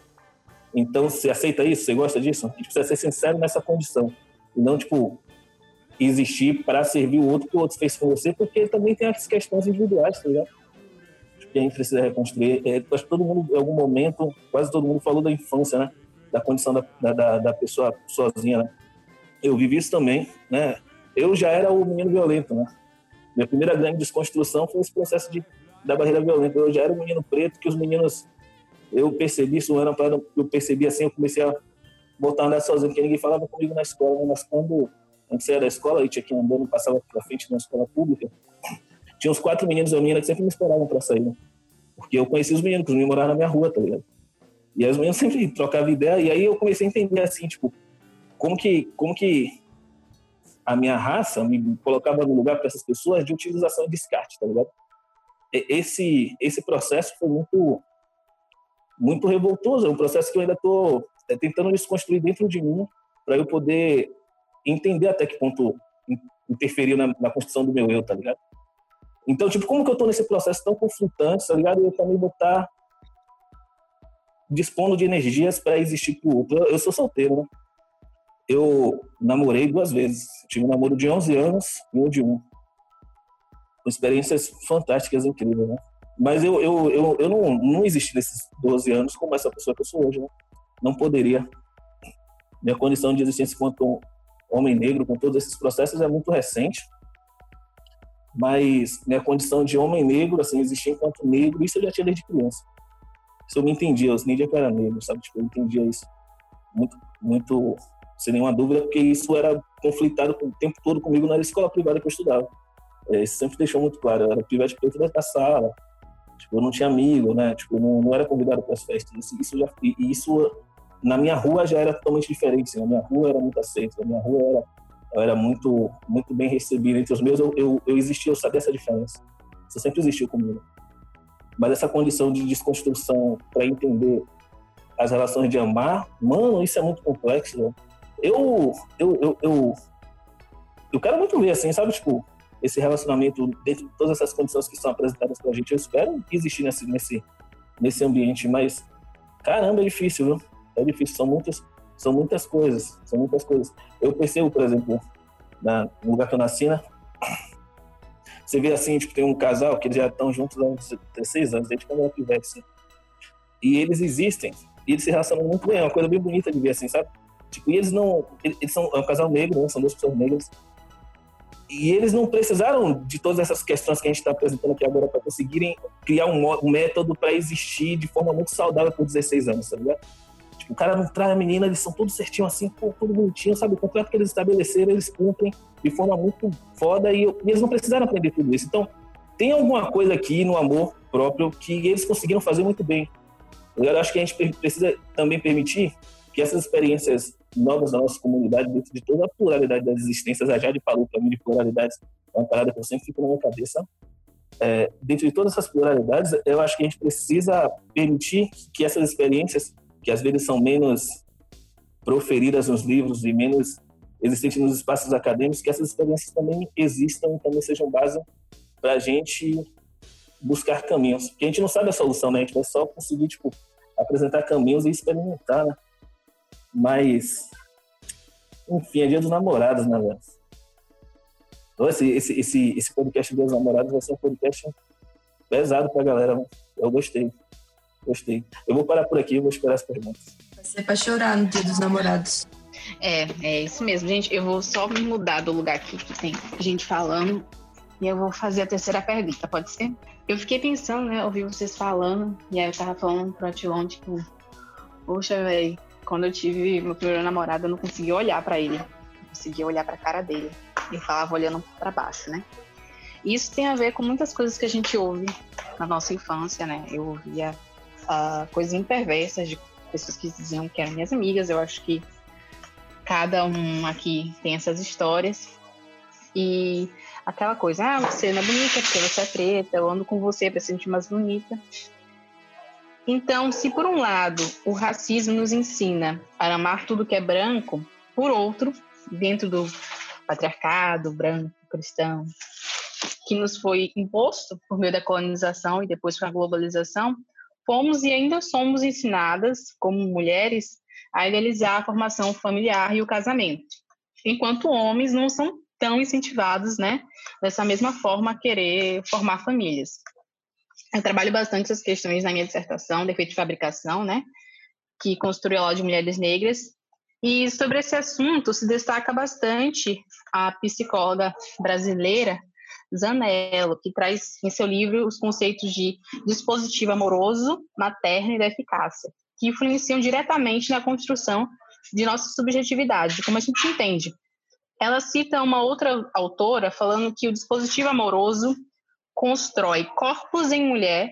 Então, você aceita isso? Você gosta disso? A gente precisa ser sincero nessa condição. E não, tipo, existir para servir o outro que o outro fez com você, porque também tem as questões individuais, tá ligado? Que a gente precisa reconstruir. É, acho que todo mundo, em algum momento, quase todo mundo falou da infância, né? Da condição da, da, da pessoa sozinha, né? Eu vivi isso também, né? Eu já era o menino violento, né? Minha primeira grande desconstrução foi esse processo de, da barreira violenta. Eu já era um menino preto que os meninos, eu percebi isso, era para eu percebi assim, eu comecei a voltar a andar sozinho, porque ninguém falava comigo na escola. Né? Mas quando a gente saía da escola, e tinha que andando, passava para frente na escola pública, tinha uns quatro meninos e uma menina que sempre me esperavam para sair, né? Porque eu conhecia os meninos, que os meninos moravam na minha rua, tá ligado? E aí os meninos sempre trocavam ideia, e aí eu comecei a entender assim, tipo, como que, como que a minha raça me colocava no lugar para essas pessoas de utilização e descarte, tá ligado? Esse, esse processo foi muito, muito revoltoso, é um processo que eu ainda estou é, tentando desconstruir dentro de mim para eu poder entender até que ponto interferiu na, na, construção do meu eu, tá ligado? Então, tipo, como que eu estou nesse processo tão conflitante, tá ligado? Eu também vou estar dispondo de energias para existir pro outro. Eu, eu sou solteiro, né? Eu namorei duas vezes. Tive um namoro de 11 anos e um de um. Com experiências fantásticas, incríveis, né? Mas eu, eu, eu, eu não, não existi nesses 12 anos como essa pessoa que eu sou hoje, né? Não poderia. Minha condição de existência enquanto homem negro, com todos esses processos, é muito recente. Mas minha condição de homem negro, assim, existir enquanto negro, isso eu já tinha desde criança. Isso eu me entendia, eu entendia que eu era negro, sabe? Tipo, eu entendia isso muito, muito sem nenhuma dúvida, porque isso era conflitado o tempo todo comigo na escola privada que eu estudava. É, isso sempre deixou muito claro, eu era pivete preto da sala, tipo, eu não tinha amigo, né, tipo, não, não era convidado para as festas, isso, isso, já, isso na minha rua já era totalmente diferente, assim, na minha rua era muito aceito, na minha rua era, eu era muito, muito bem recebido, entre os meus eu, eu, eu existia, eu sabia essa diferença, isso sempre existiu comigo. Mas essa condição de desconstrução para entender as relações de amar, mano, isso é muito complexo, né? Eu, eu, eu, eu, eu quero muito ver, assim, sabe, tipo, esse relacionamento dentro de todas essas condições que são apresentadas pra gente. Eu espero existir nesse, nesse, nesse ambiente, mas caramba, é difícil, viu? É difícil, são muitas, são muitas coisas, são muitas coisas. Eu percebo, por exemplo, na, no lugar que eu nasci, né? Você vê assim, tipo, tem um casal que eles já estão juntos há uns 16 anos, desde quando eu era assim. E eles existem, e eles se relacionam muito bem, é uma coisa bem bonita de ver, assim, sabe? Tipo, e eles não. Eles são é um casal negro, né? São duas pessoas negras. E eles não precisaram de todas essas questões que a gente está apresentando aqui agora para conseguirem criar um, um método para existir de forma muito saudável por 16 anos, tá ligado? Tipo, o cara não traz a menina, eles são todos certinho assim, pô, tudo bonitinho, sabe? O contrato que eles estabeleceram, eles cumprem de forma muito foda e, e eles não precisaram aprender tudo isso. Então, tem alguma coisa aqui no amor próprio que eles conseguiram fazer muito bem. Eu acho que a gente precisa também permitir que essas experiências novas da nossa comunidade, dentro de toda a pluralidade das existências, a Jade falou para mim de pluralidades, é uma parada que eu sempre fico na minha cabeça. É, dentro de todas essas pluralidades, eu acho que a gente precisa permitir que essas experiências, que às vezes são menos proferidas nos livros e menos existentes nos espaços acadêmicos, que essas experiências também existam e também sejam base para a gente buscar caminhos. Porque a gente não sabe a solução, né? A gente vai só conseguir, tipo, apresentar caminhos e experimentar, né? Mas, enfim, é dia dos namorados, né, velho? Então, esse, esse, esse, esse podcast dos namorados vai ser um podcast pesado pra galera. Mano. Eu gostei. Gostei. Eu vou parar por aqui e vou esperar as perguntas. Vai ser pra chorar no dia dos namorados. É, é isso mesmo, gente. Eu vou só me mudar do lugar aqui que tem gente falando e eu vou fazer a terceira pergunta, pode ser? Eu fiquei pensando, né? Ouvi vocês falando, e aí eu tava falando pro Atilon, tipo, poxa, velho, quando eu tive meu primeiro namorado, eu não conseguia olhar para ele. Não conseguia olhar para a cara dele. Ele falava olhando para baixo, né? Isso tem a ver com muitas coisas que a gente ouve na nossa infância, né? Eu ouvia uh, coisas imperversas de pessoas que diziam que eram minhas amigas. Eu acho que cada um aqui tem essas histórias. E aquela coisa, ah, você não é bonita porque você é preta, eu ando com você para sentir mais bonita. Então, se por um lado o racismo nos ensina a amar tudo que é branco, por outro, dentro do patriarcado branco cristão, que nos foi imposto por meio da colonização e depois com a globalização, fomos e ainda somos ensinadas, como mulheres, a idealizar a formação familiar e o casamento, enquanto homens não são tão incentivados, né, dessa mesma forma a querer formar famílias. Eu trabalho bastante essas questões na minha dissertação, defeito de fabricação, né? Que construiu a aula de mulheres negras. E sobre esse assunto se destaca bastante a psicóloga brasileira Zanello, que traz em seu livro os conceitos de dispositivo amoroso, materno e da eficácia, que influenciam diretamente na construção de nossa subjetividade, de como a gente entende. Ela cita uma outra autora falando que o dispositivo amoroso constrói corpos em mulher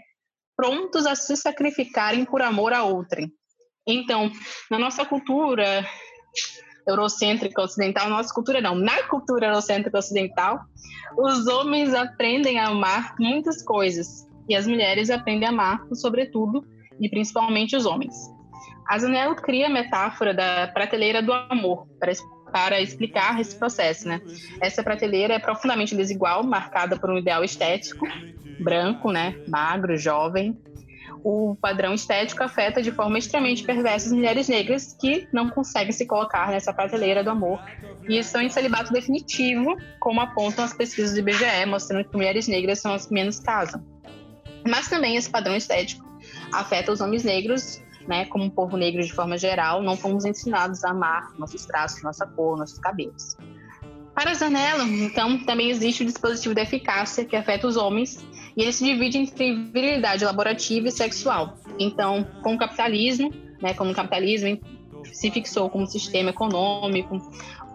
prontos a se sacrificarem por amor a outrem. Então, na nossa cultura eurocêntrica ocidental, nossa cultura não, na cultura eurocêntrica ocidental, os homens aprendem a amar muitas coisas e as mulheres aprendem a amar, sobretudo, e principalmente os homens. A Zanello cria a metáfora da prateleira do amor para para explicar esse processo, né? Essa prateleira é profundamente desigual, marcada por um ideal estético, branco, né, magro, jovem. O padrão estético afeta de forma extremamente perversa as mulheres negras que não conseguem se colocar nessa prateleira do amor e estão em celibato definitivo, como apontam as pesquisas do IBGE, mostrando que mulheres negras são as que menos casam. Mas também esse padrão estético afeta os homens negros né, como um povo negro de forma geral, não fomos ensinados a amar nossos traços, nossa cor, nossos cabelos. Para Zanello, então, também existe o dispositivo da eficácia que afeta os homens e ele se divide entre virilidade laborativa e sexual. Então, com o capitalismo, né, como o capitalismo se fixou como sistema econômico,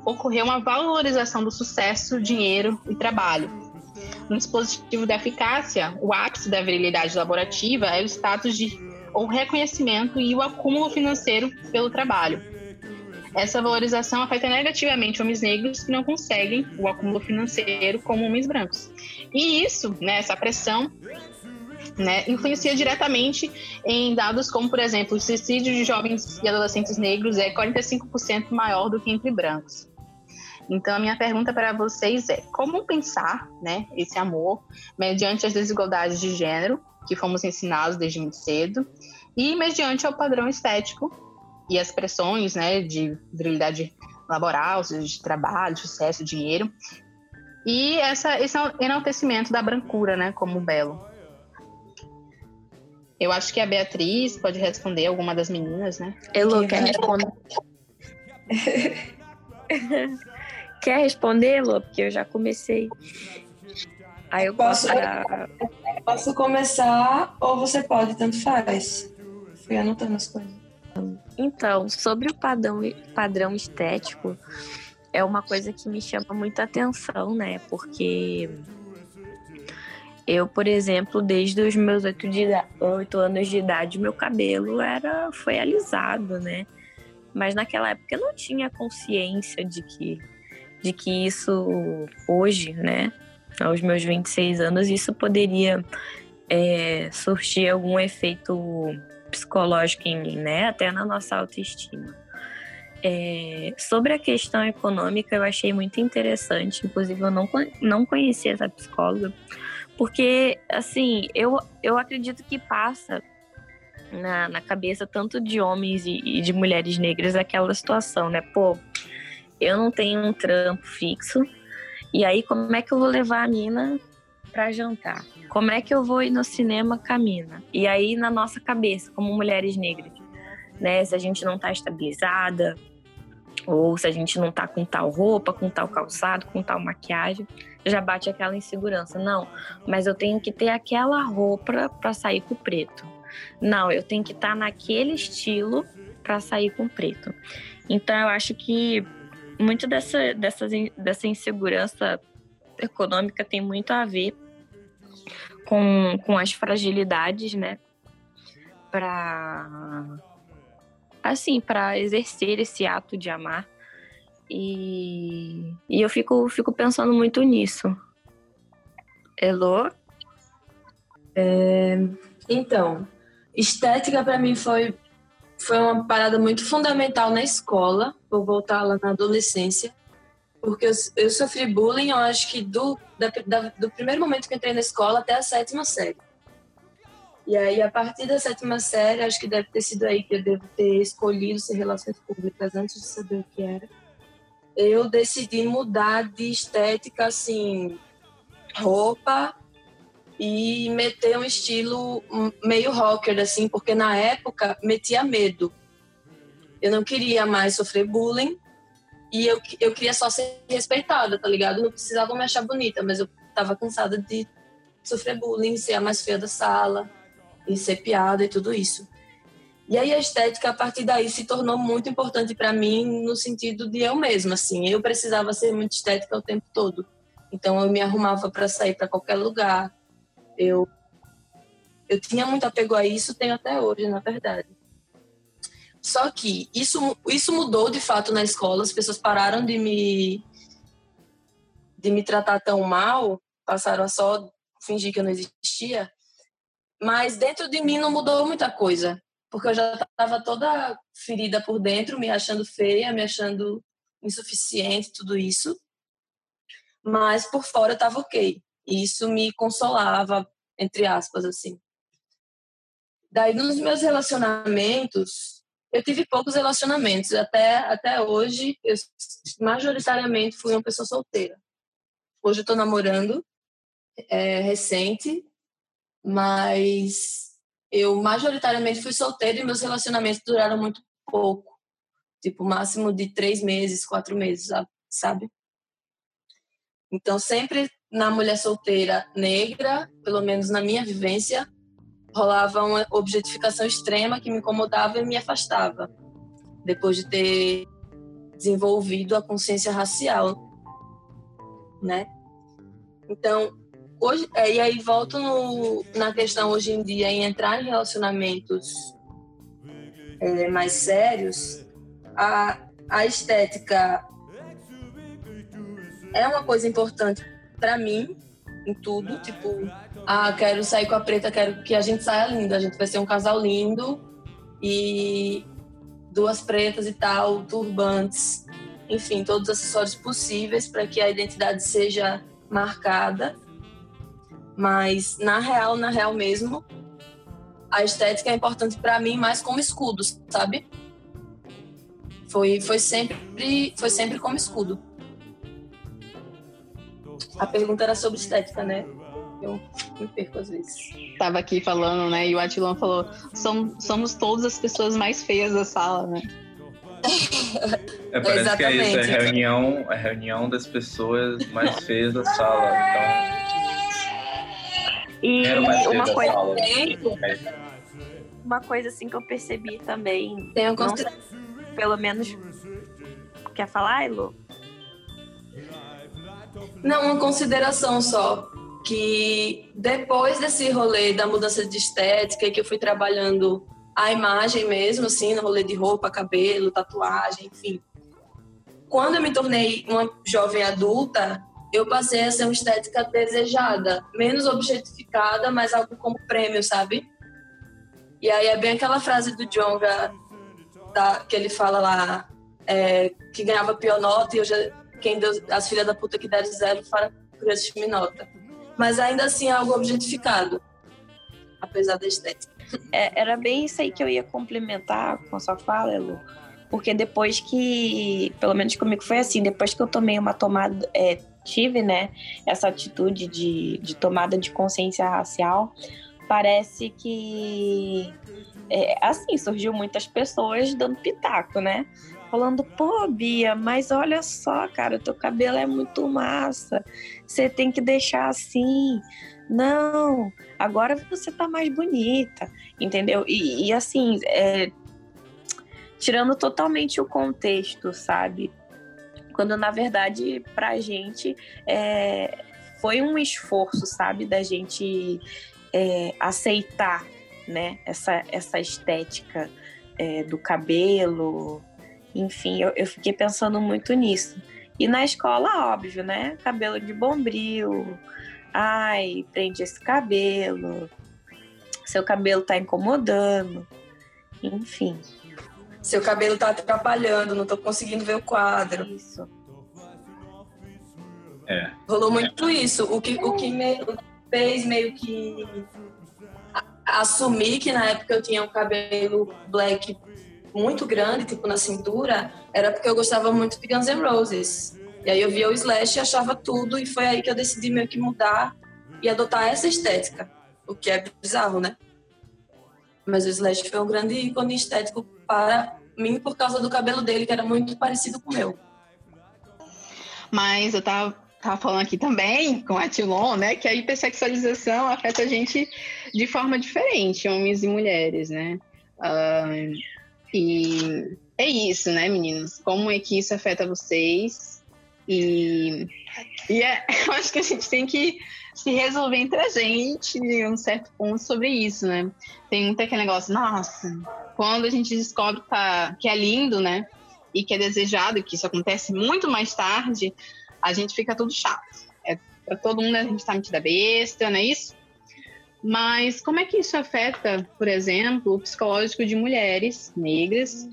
ocorreu uma valorização do sucesso, dinheiro e trabalho. No dispositivo da eficácia, o ápice da virilidade laborativa é o status de o reconhecimento e o acúmulo financeiro pelo trabalho. Essa valorização afeta negativamente homens negros que não conseguem o acúmulo financeiro como homens brancos. E isso, né, essa pressão, né, influencia diretamente em dados como, por exemplo, o suicídio de jovens e adolescentes negros é 45% maior do que entre brancos. Então, a minha pergunta para vocês é: como pensar né, esse amor mediante as desigualdades de gênero que fomos ensinados desde muito cedo e mediante o padrão estético e as pressões né, de virilidade laboral, de trabalho, sucesso, dinheiro e essa, esse enaltecimento da brancura né, como belo? Eu acho que a Beatriz pode responder, alguma das meninas, né? Elo, quer responder? quer responder, Elo? Porque eu já comecei. Aí eu posso. Posso, posso começar ou você pode, tanto faz. Fui anotando as coisas. Então, sobre o padrão, padrão estético, é uma coisa que me chama muita atenção, né? Porque eu, por exemplo, desde os meus oito, de, oito anos de idade, meu cabelo era foi alisado, né? Mas naquela época eu não tinha consciência de que, de que isso hoje, né? Aos meus 26 anos, isso poderia é, surtir algum efeito psicológico em mim, né? Até na nossa autoestima. É, sobre a questão econômica, eu achei muito interessante. Inclusive, eu não, não conhecia essa psicóloga porque, assim, eu, eu acredito que passa na, na cabeça tanto de homens e, e de mulheres negras aquela situação, né? Pô, eu não tenho um trampo fixo, e aí como é que eu vou levar a mina para jantar? Como é que eu vou ir no cinema com a mina? E aí na nossa cabeça, como mulheres negras, né? Se a gente não tá estabilizada, ou se a gente não tá com tal roupa, com tal calçado, com tal maquiagem, já bate aquela insegurança. Não, mas eu tenho que ter aquela roupa para sair com preto. Não, eu tenho que estar tá naquele estilo para sair com preto. Então eu acho que muito dessa, dessa, dessa insegurança econômica tem muito a ver com, com as fragilidades, né? Para assim, para exercer esse ato de amar. E, e eu fico, fico pensando muito nisso. Elô? É, então, estética para mim foi, foi uma parada muito fundamental na escola, vou voltar lá na adolescência, porque eu, eu sofri bullying, eu acho que do, da, da, do primeiro momento que entrei na escola até a sétima série. E aí, a partir da sétima série, acho que deve ter sido aí que eu devo ter escolhido ser relações públicas antes de saber o que era eu decidi mudar de estética, assim, roupa e meter um estilo meio rocker, assim, porque na época metia medo. Eu não queria mais sofrer bullying e eu, eu queria só ser respeitada, tá ligado? Não precisava me achar bonita, mas eu tava cansada de sofrer bullying, ser a mais feia da sala e ser piada e tudo isso. E aí a estética a partir daí se tornou muito importante para mim no sentido de eu mesma, assim, eu precisava ser muito estética o tempo todo. Então eu me arrumava para sair para qualquer lugar. Eu eu tinha muito apego a isso, tenho até hoje, na verdade. Só que isso isso mudou de fato na escola, as pessoas pararam de me de me tratar tão mal, passaram a só fingir que eu não existia. Mas dentro de mim não mudou muita coisa porque eu já estava toda ferida por dentro, me achando feia, me achando insuficiente, tudo isso. Mas por fora eu estava ok. E isso me consolava, entre aspas, assim. Daí, nos meus relacionamentos, eu tive poucos relacionamentos. Até, até hoje, eu majoritariamente fui uma pessoa solteira. Hoje eu estou namorando, é recente, mas eu majoritariamente fui solteira e meus relacionamentos duraram muito pouco. Tipo, máximo de três meses, quatro meses, sabe? Então, sempre na mulher solteira negra, pelo menos na minha vivência, rolava uma objetificação extrema que me incomodava e me afastava. Depois de ter desenvolvido a consciência racial, né? Então, Hoje, é, e aí volto no, na questão hoje em dia em entrar em relacionamentos é, mais sérios, a, a estética é uma coisa importante para mim em tudo, tipo, ah, quero sair com a preta, quero que a gente saia linda, a gente vai ser um casal lindo e duas pretas e tal, turbantes, enfim, todos os acessórios possíveis para que a identidade seja marcada. Mas na real, na real mesmo, a estética é importante para mim mais como escudo, sabe? Foi, foi sempre foi sempre como escudo. A pergunta era sobre estética, né? Eu me perco às vezes. Tava aqui falando, né? E o Atilão falou: somos, somos todas as pessoas mais feias da sala, né? É, parece Exatamente. que é isso, é a reunião, a reunião das pessoas mais feias da sala. Então. E uma coisa, sala, uma coisa assim que eu percebi também. Tem um não, pelo menos. Quer falar, Elo? Não, uma consideração só que depois desse rolê da mudança de estética, que eu fui trabalhando a imagem mesmo, assim, no rolê de roupa, cabelo, tatuagem, enfim. Quando eu me tornei uma jovem adulta, eu passei a ser uma estética desejada, menos objetificada, mas algo como prêmio, sabe? E aí é bem aquela frase do Jonga, da, que ele fala lá, é, que ganhava pior nota e eu já, quem deu, as filhas da puta que deram zero, fala por esse nota mas ainda assim é algo objetificado, apesar da estética. É, era bem isso aí que eu ia complementar com a sua fala, Elu. Porque depois que, pelo menos comigo foi assim, depois que eu tomei uma tomada, é, tive, né, essa atitude de, de tomada de consciência racial, parece que, é, assim, surgiu muitas pessoas dando pitaco, né? Falando, pô, Bia, mas olha só, cara, teu cabelo é muito massa. Você tem que deixar assim. Não, agora você tá mais bonita, entendeu? E, e assim, é, tirando totalmente o contexto, sabe? Quando na verdade pra gente é, foi um esforço, sabe, da gente é, aceitar, né, essa, essa estética é, do cabelo, enfim, eu, eu fiquei pensando muito nisso. E na escola, óbvio, né? Cabelo de bombril. Ai, prende esse cabelo. Seu cabelo tá incomodando. Enfim. Seu cabelo tá atrapalhando, não tô conseguindo ver o quadro. Isso. É. Rolou muito é. isso. O que, o que me fez meio que assumir que na época eu tinha um cabelo black muito grande, tipo na cintura, era porque eu gostava muito de Guns N' Roses. E aí eu via o Slash e achava tudo, e foi aí que eu decidi meio que mudar e adotar essa estética, o que é bizarro, né? Mas o Slash foi um grande ícone estético para mim por causa do cabelo dele, que era muito parecido com o meu. Mas eu tava, tava falando aqui também com a Tilon, né, que a hipersexualização afeta a gente de forma diferente, homens e mulheres, né? Uh, e é isso, né, meninos? Como é que isso afeta vocês? E, e é, eu acho que a gente tem que se resolver entre a gente em um certo ponto sobre isso, né? Tem muito aquele negócio, nossa, quando a gente descobre que, tá, que é lindo, né? E que é desejado, que isso acontece muito mais tarde, a gente fica tudo chato. É, pra todo mundo a gente tá metida besta, não é isso? Mas como é que isso afeta, por exemplo, o psicológico de mulheres negras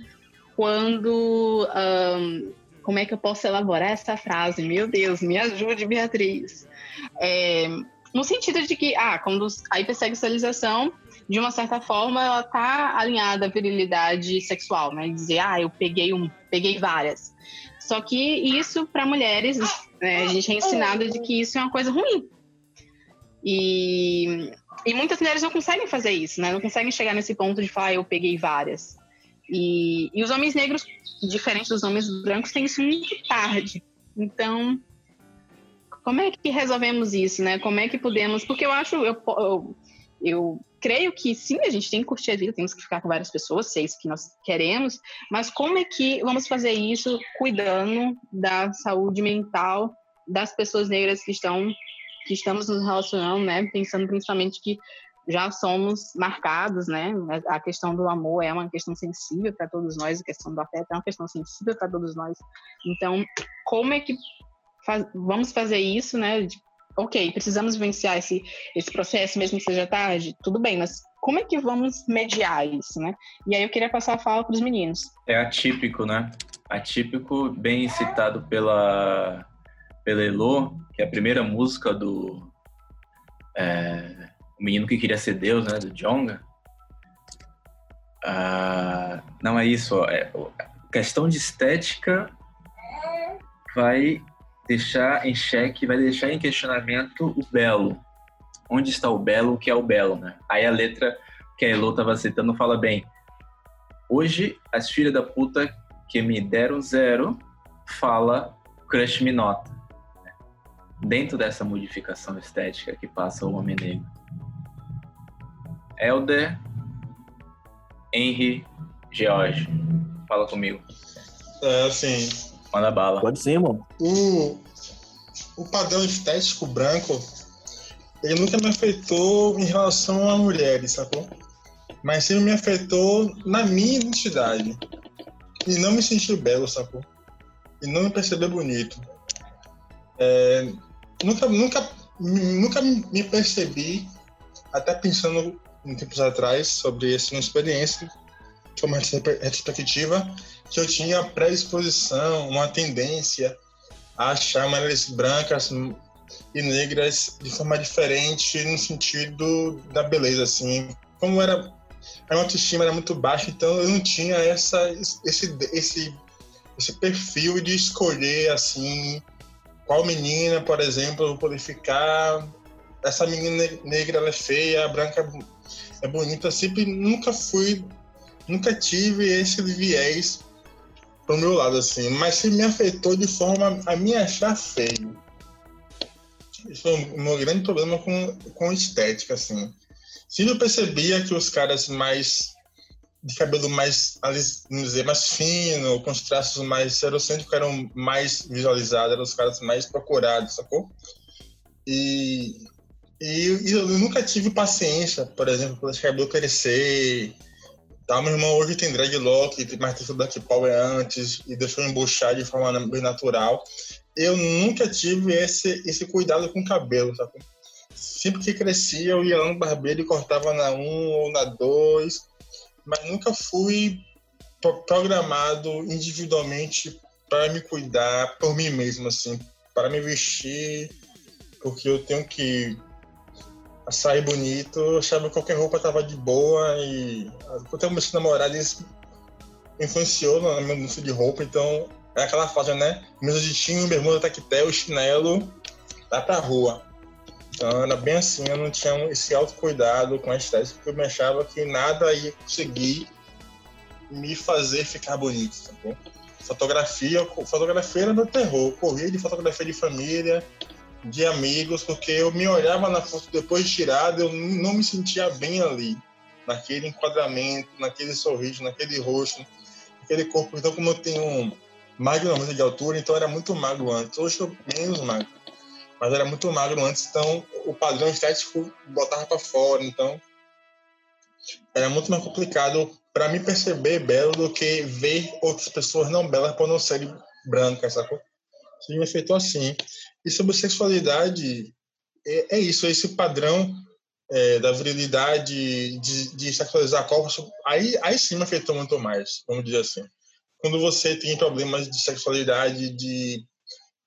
quando. Um, como é que eu posso elaborar essa frase? Meu Deus, me ajude, Beatriz. É, no sentido de que, ah, quando a hipersexualização, de uma certa forma, ela está alinhada à virilidade sexual, né? Dizer, ah, eu peguei um, peguei várias. Só que isso, para mulheres, né, a gente é ensinado de que isso é uma coisa ruim. E e muitas mulheres não conseguem fazer isso, né? Não conseguem chegar nesse ponto de falar, ah, eu peguei várias. E, e os homens negros, diferente dos homens brancos, têm isso muito tarde. Então, como é que resolvemos isso, né? Como é que podemos. Porque eu acho, eu, eu, eu creio que sim, a gente tem que curtir a vida, temos que ficar com várias pessoas, se é isso que nós queremos, mas como é que vamos fazer isso cuidando da saúde mental das pessoas negras que estão que estamos nos relacionando, né? Pensando principalmente que já somos marcados, né? A questão do amor é uma questão sensível para todos nós, a questão do afeto é uma questão sensível para todos nós. Então, como é que faz, vamos fazer isso, né? De ok, precisamos vivenciar esse, esse processo, mesmo que seja tarde, tudo bem, mas como é que vamos mediar isso, né? E aí eu queria passar a fala para os meninos. É atípico, né? Atípico, bem citado pela, pela Elo, que é a primeira música do é, O Menino que Queria Ser Deus, né? Do Jonga. Ah, não é isso, é, questão de estética vai deixar em xeque, vai deixar em questionamento o belo. Onde está o belo? O que é o belo, né? Aí a letra que a Elo estava citando fala bem: Hoje as filhas da puta que me deram zero fala crush me nota. Dentro dessa modificação estética que passa o homem negro. Elder Henry George. Fala comigo. É, assim. Manda bala. Pode ser, mano. O, o padrão estético branco, ele nunca me afetou em relação a mulheres, sacou? Mas sempre me afetou na minha identidade. E não me sentir belo, sacou? E não me perceber bonito. É, nunca, nunca, nunca me percebi, até pensando em tempos atrás, sobre essa experiência, que é retrospectiva, que eu tinha predisposição, uma tendência a achar mulheres brancas e negras de forma diferente no sentido da beleza, assim. Como era a minha autoestima era muito baixa, então eu não tinha essa esse esse esse perfil de escolher assim qual menina, por exemplo, eu vou poder ficar essa menina negra ela é feia, a branca é bonita, eu sempre nunca fui nunca tive esse viés pro meu lado, assim, mas se me afetou de forma a me achar feio. Isso foi o meu grande problema com, com estética, assim. Se eu percebia que os caras mais de cabelo mais, vamos dizer, mais fino, com os traços mais serocêntricos eram mais visualizados, eram os caras mais procurados, sacou? E, e, e eu nunca tive paciência, por exemplo, para esse cabelo crescer, Tá, meu irmão hoje tem dreadlock, mas tem Black Power antes e deixou embuchar de forma bem natural. Eu nunca tive esse, esse cuidado com o cabelo, sabe? Sempre que crescia, eu ia lá no barbeiro e cortava na 1 um, ou na 2, mas nunca fui programado individualmente para me cuidar por mim mesmo, assim, para me vestir, porque eu tenho que sair bonito, eu achava que qualquer roupa tava de boa e até o meu namorado isso influenciou no meu gosto de roupa, então é aquela fase, né? De time, bermuda, tactel, chinelo, dá pra rua. Então era bem assim, eu não tinha esse autocuidado com a estética, porque eu achava que nada ia conseguir me fazer ficar bonito, tá bom? Fotografia, fotografia era meu terror, corria de fotografia de família, de amigos, porque eu me olhava na foto depois de tirada, eu não me sentia bem ali, naquele enquadramento, naquele sorriso, naquele rosto, naquele corpo. Então, como eu tenho uma meter de altura, então era muito magro antes. Hoje eu menos magro, mas era muito magro antes, então o padrão estético botava para fora, então era muito mais complicado para me perceber belo do que ver outras pessoas não belas por não serem brancas, sacou? Isso me afetou assim. E sobre sexualidade, é, é isso, é esse padrão é, da virilidade, de, de sexualizar corpos, aí, aí sim me afetou muito mais, vamos dizer assim. Quando você tem problemas de sexualidade, de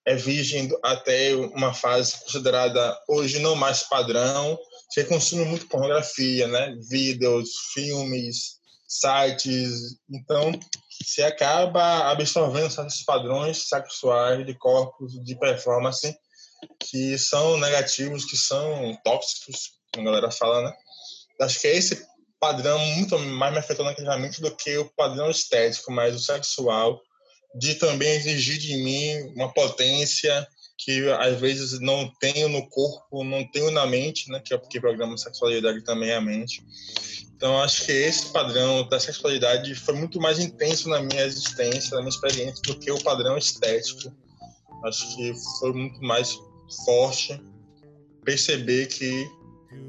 é virgem até uma fase considerada hoje não mais padrão, você consome muito pornografia, né? Vídeos, filmes, sites. Então, você acaba absorvendo certos padrões sexuais de corpos, de performance, que são negativos, que são tóxicos, como a galera fala, né? Acho que é esse padrão muito mais me afetou negativamente do que o padrão estético, mas o sexual, de também exigir de mim uma potência que às vezes não tenho no corpo, não tenho na mente, né? Que é porque programa sexualidade também é a mente. Então, acho que esse padrão da sexualidade foi muito mais intenso na minha existência, na minha experiência, do que o padrão estético. Acho que foi muito mais forte perceber que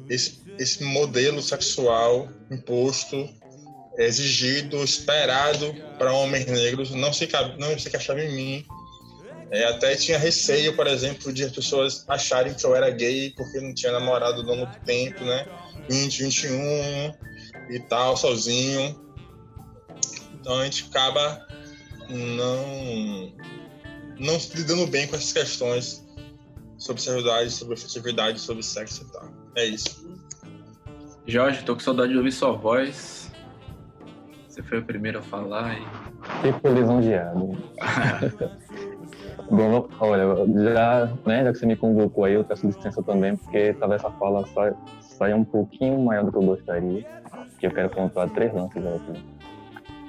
esse, esse modelo sexual imposto, exigido, esperado para homens negros não se, não se encaixava em mim É, até tinha receio, por exemplo, de as pessoas acharem que eu era gay porque não tinha namorado há muito tempo, né? 20, 21 e tal, sozinho. Então a gente acaba não, não se lidando bem com essas questões sobre sexualidade, sobre afetividade, sobre sexo e tal. É isso. Jorge, tô com saudade de ouvir sua voz. Você foi o primeiro a falar e. Fico lisonjeado. Bom, olha, já, né, já que você me convocou aí, eu peço licença também, porque talvez essa fala saia, saia um pouquinho maior do que eu gostaria, que eu quero contar três lances aqui.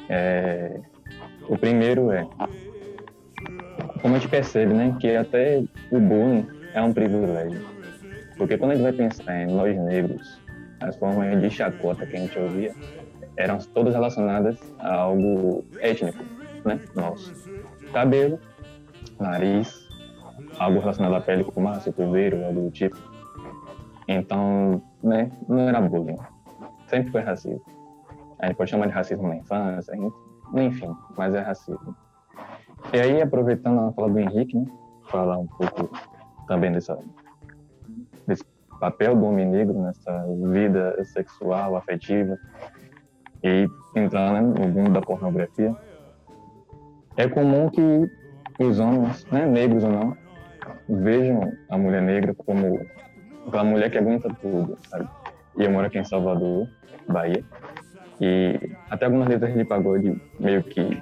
É, o primeiro é, como a gente percebe, né, que até o bullying é um privilégio. Porque quando a gente vai pensar em nós negros, as formas de chacota que a gente ouvia eram todas relacionadas a algo étnico, né, nosso. Cabelo, nariz, algo relacionado à pele, como massa, coveiro, algo do tipo. Então, né, não era bullying. Sempre foi racismo. A gente pode chamar de racismo na infância, enfim, mas é racismo. E aí, aproveitando a fala do Henrique, né, falar um pouco também dessa, desse papel do homem negro nessa vida sexual, afetiva, e entrando né, no mundo da pornografia. É comum que os homens, né, negros ou não, vejam a mulher negra como aquela mulher que aguenta tudo, sabe? E eu moro aqui em Salvador, Bahia, e até algumas letras de pagode meio que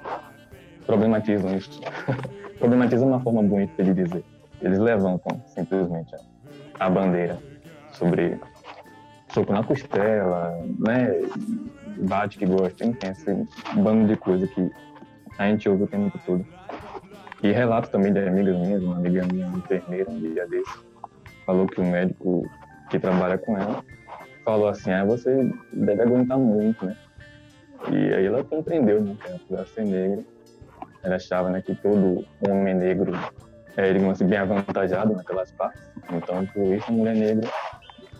problematizam isso. problematizam uma forma bonita de dizer. Eles levantam simplesmente a bandeira sobre soco na costela, né? Bate que gosta, enfim, esse bando de coisa que a gente ouve o tempo todo. E relato também de amigas minhas, uma amiga minha, uma enfermeira, um dia desse, falou que o médico que trabalha com ela falou assim, ah, você deve aguentar muito, né? E aí ela compreendeu, né, que ela ser negra. Ela achava, né, que todo homem negro é, digamos assim, bem avantajado naquelas partes. Então, por isso, a mulher negra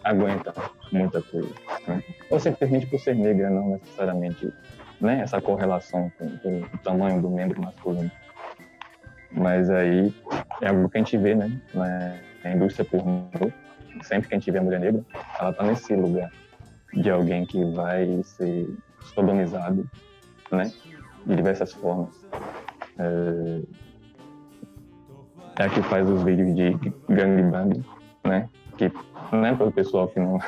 aguenta muita coisa. Né? Ou simplesmente por ser negra, não necessariamente né, essa correlação com, com o tamanho do membro masculino. Mas aí é algo que a gente vê, né? Na indústria pornô, sempre que a gente vê a mulher negra, ela tá nesse lugar de alguém que vai ser sodomizado, né? De diversas formas. É, é a que faz os vídeos de gangbang, né? Que, né, para o pessoal que não,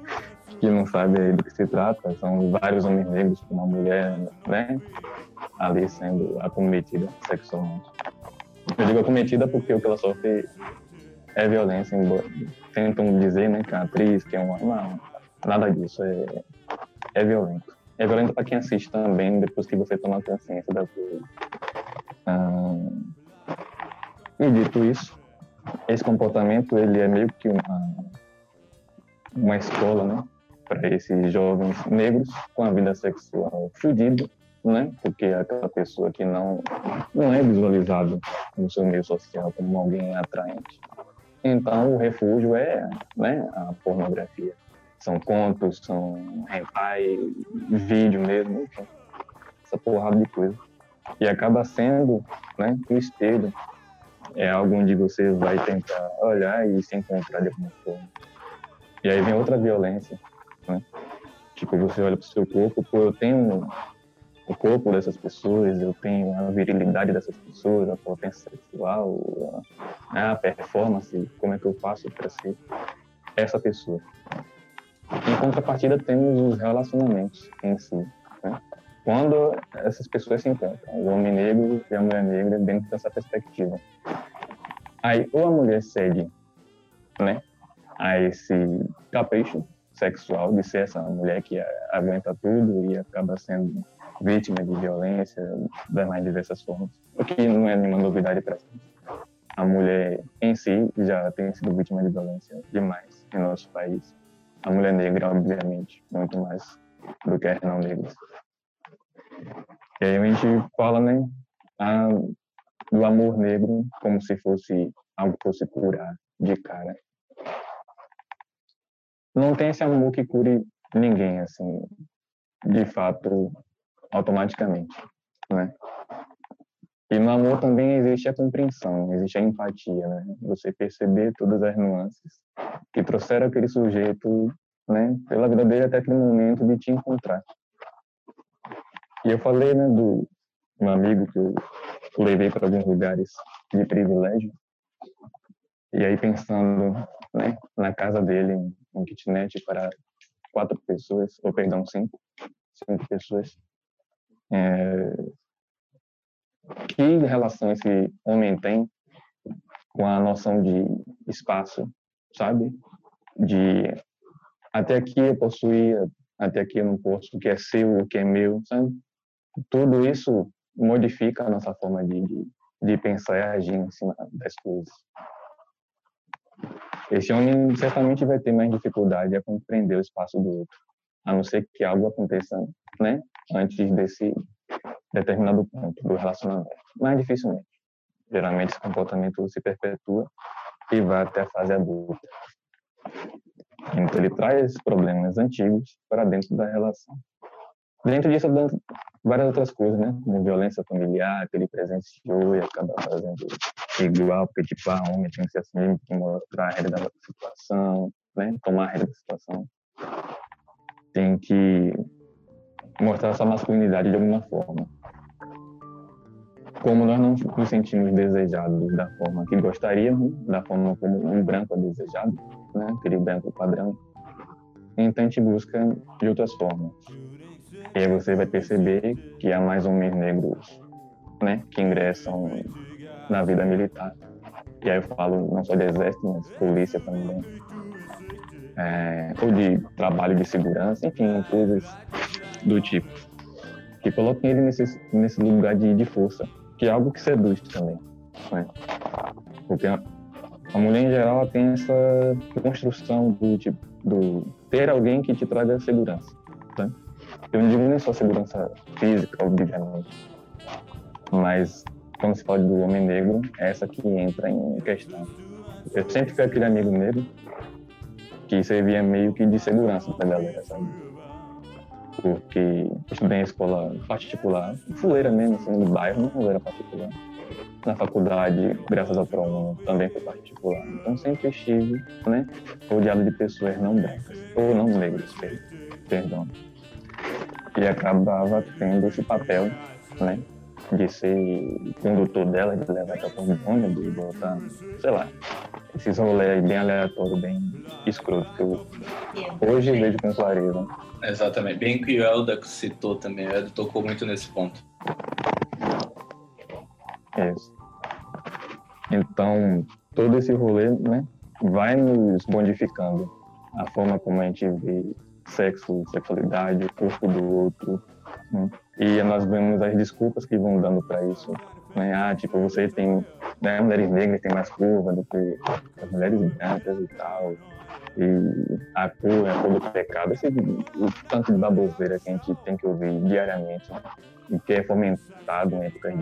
que não sabe do que se trata, são vários homens negros com uma mulher, né? Ali sendo acometida sexualmente. Eu digo acometida porque o que ela sofre é violência, embora tentam dizer, né, que a atriz, que é uma. Não, nada disso, é, é violento. É violento para quem assiste também, depois que você toma consciência da coisa. Ah, e dito isso, esse comportamento ele é meio que uma, uma escola, né, para esses jovens negros com a vida sexual fodida né? Porque é aquela pessoa que não, não é visualizado no seu meio social como alguém atraente. Então, o refúgio é né, a pornografia. São contos, são hentai, vídeo mesmo, enfim, essa porrada de coisa. E acaba sendo né, o espelho. É algo onde você vai tentar olhar e se encontrar de alguma forma. E aí vem outra violência, né? Tipo, você olha para o seu corpo, pô, eu tenho o corpo dessas pessoas, eu tenho a virilidade dessas pessoas, a potência sexual, a, a performance, como é que eu faço para ser essa pessoa. Em contrapartida, temos os relacionamentos em si. Quando essas pessoas se encontram, o homem negro e a mulher negra, dentro dessa perspectiva. Aí, ou a mulher cede né, a esse capricho sexual de ser essa mulher que aguenta tudo e acaba sendo vítima de violência das mais diversas formas, o que não é nenhuma novidade para a mulher em si já tem sido vítima de violência demais em nosso país. A mulher negra, obviamente, muito mais do que as não negras. E aí a gente fala, né, a, do amor negro como se fosse algo que fosse curar de cara. Não tem esse amor que cure ninguém, assim, de fato, automaticamente, né? E no amor também existe a compreensão, existe a empatia, né? Você perceber todas as nuances que trouxeram aquele sujeito, né, pela vida dele até aquele momento de te encontrar. E eu falei, né, do um amigo que eu levei para alguns lugares de privilégio. E aí pensando, né, na casa dele, um kitnet para quatro pessoas, ou perdão, cinco, cinco pessoas. É, que relação esse homem tem com a noção de espaço, sabe? De até aqui eu possuía, até aqui eu não posso, o que é seu, o que é meu, sabe? Tudo isso modifica a nossa forma de, de, de pensar e agir em cima das coisas. Esse homem certamente vai ter mais dificuldade a compreender o espaço do outro, a não ser que algo aconteça, né, antes desse determinado ponto do relacionamento. Mas dificilmente. Geralmente esse comportamento se perpetua e vai até a fase adulta. Então ele traz problemas antigos para dentro da relação. Dentro disso, várias outras coisas, né? Como violência familiar, que ele presenciou e acaba fazendo igual, porque, tipo, a homem tem que ser assim, tem que mostrar a realidade da situação, né? Tomar a realidade da situação. Tem que mostrar sua masculinidade de alguma forma. Como nós não nos sentimos desejados da forma que gostaríamos, da forma como um branco é desejado, né? Aquele branco padrão. Então a gente busca de outras formas. E aí você vai perceber que há mais homens negros né, que ingressam na vida militar. E aí eu falo não só de exército, mas polícia também. É, ou de trabalho de segurança, enfim, coisas do tipo. Que coloquem ele nesse, nesse lugar de, de força, que é algo que seduz também. Né? Porque a, a mulher em geral tem essa construção do tipo do ter alguém que te traga segurança. Eu não digo nem só segurança física, obviamente, mas quando se fala do homem negro, é essa que entra em questão. Eu sempre fui aquele amigo negro que servia meio que de segurança pra galera, sabe? Porque estudei em escola particular, fuleira mesmo, assim, no bairro, não era particular. Na faculdade, graças ao ProUni, também foi particular. Então sempre estive, né, rodeado de pessoas não brancas, ou não negras, perdão e acabava tendo esse papel, né? De ser condutor dela, de levar até o ônibus, de botar, sei lá, esses rolês bem aleatórios, bem escroto, que eu hoje vejo com clareza. Exatamente, bem que o Elda citou também, o Elda tocou muito nesse ponto. Isso. Então, todo esse rolê, né, vai nos modificando a forma como a gente vê sexo, sexualidade, o corpo do outro. Né? E nós vemos as desculpas que vão dando para isso. Né? Ah, tipo, você tem. Né, mulheres negras têm mais curva do que as mulheres brancas e tal. E a cor é a cor do pecado. Esse o tanto de baboseira que a gente tem que ouvir diariamente. Né? E que é fomentado em épocas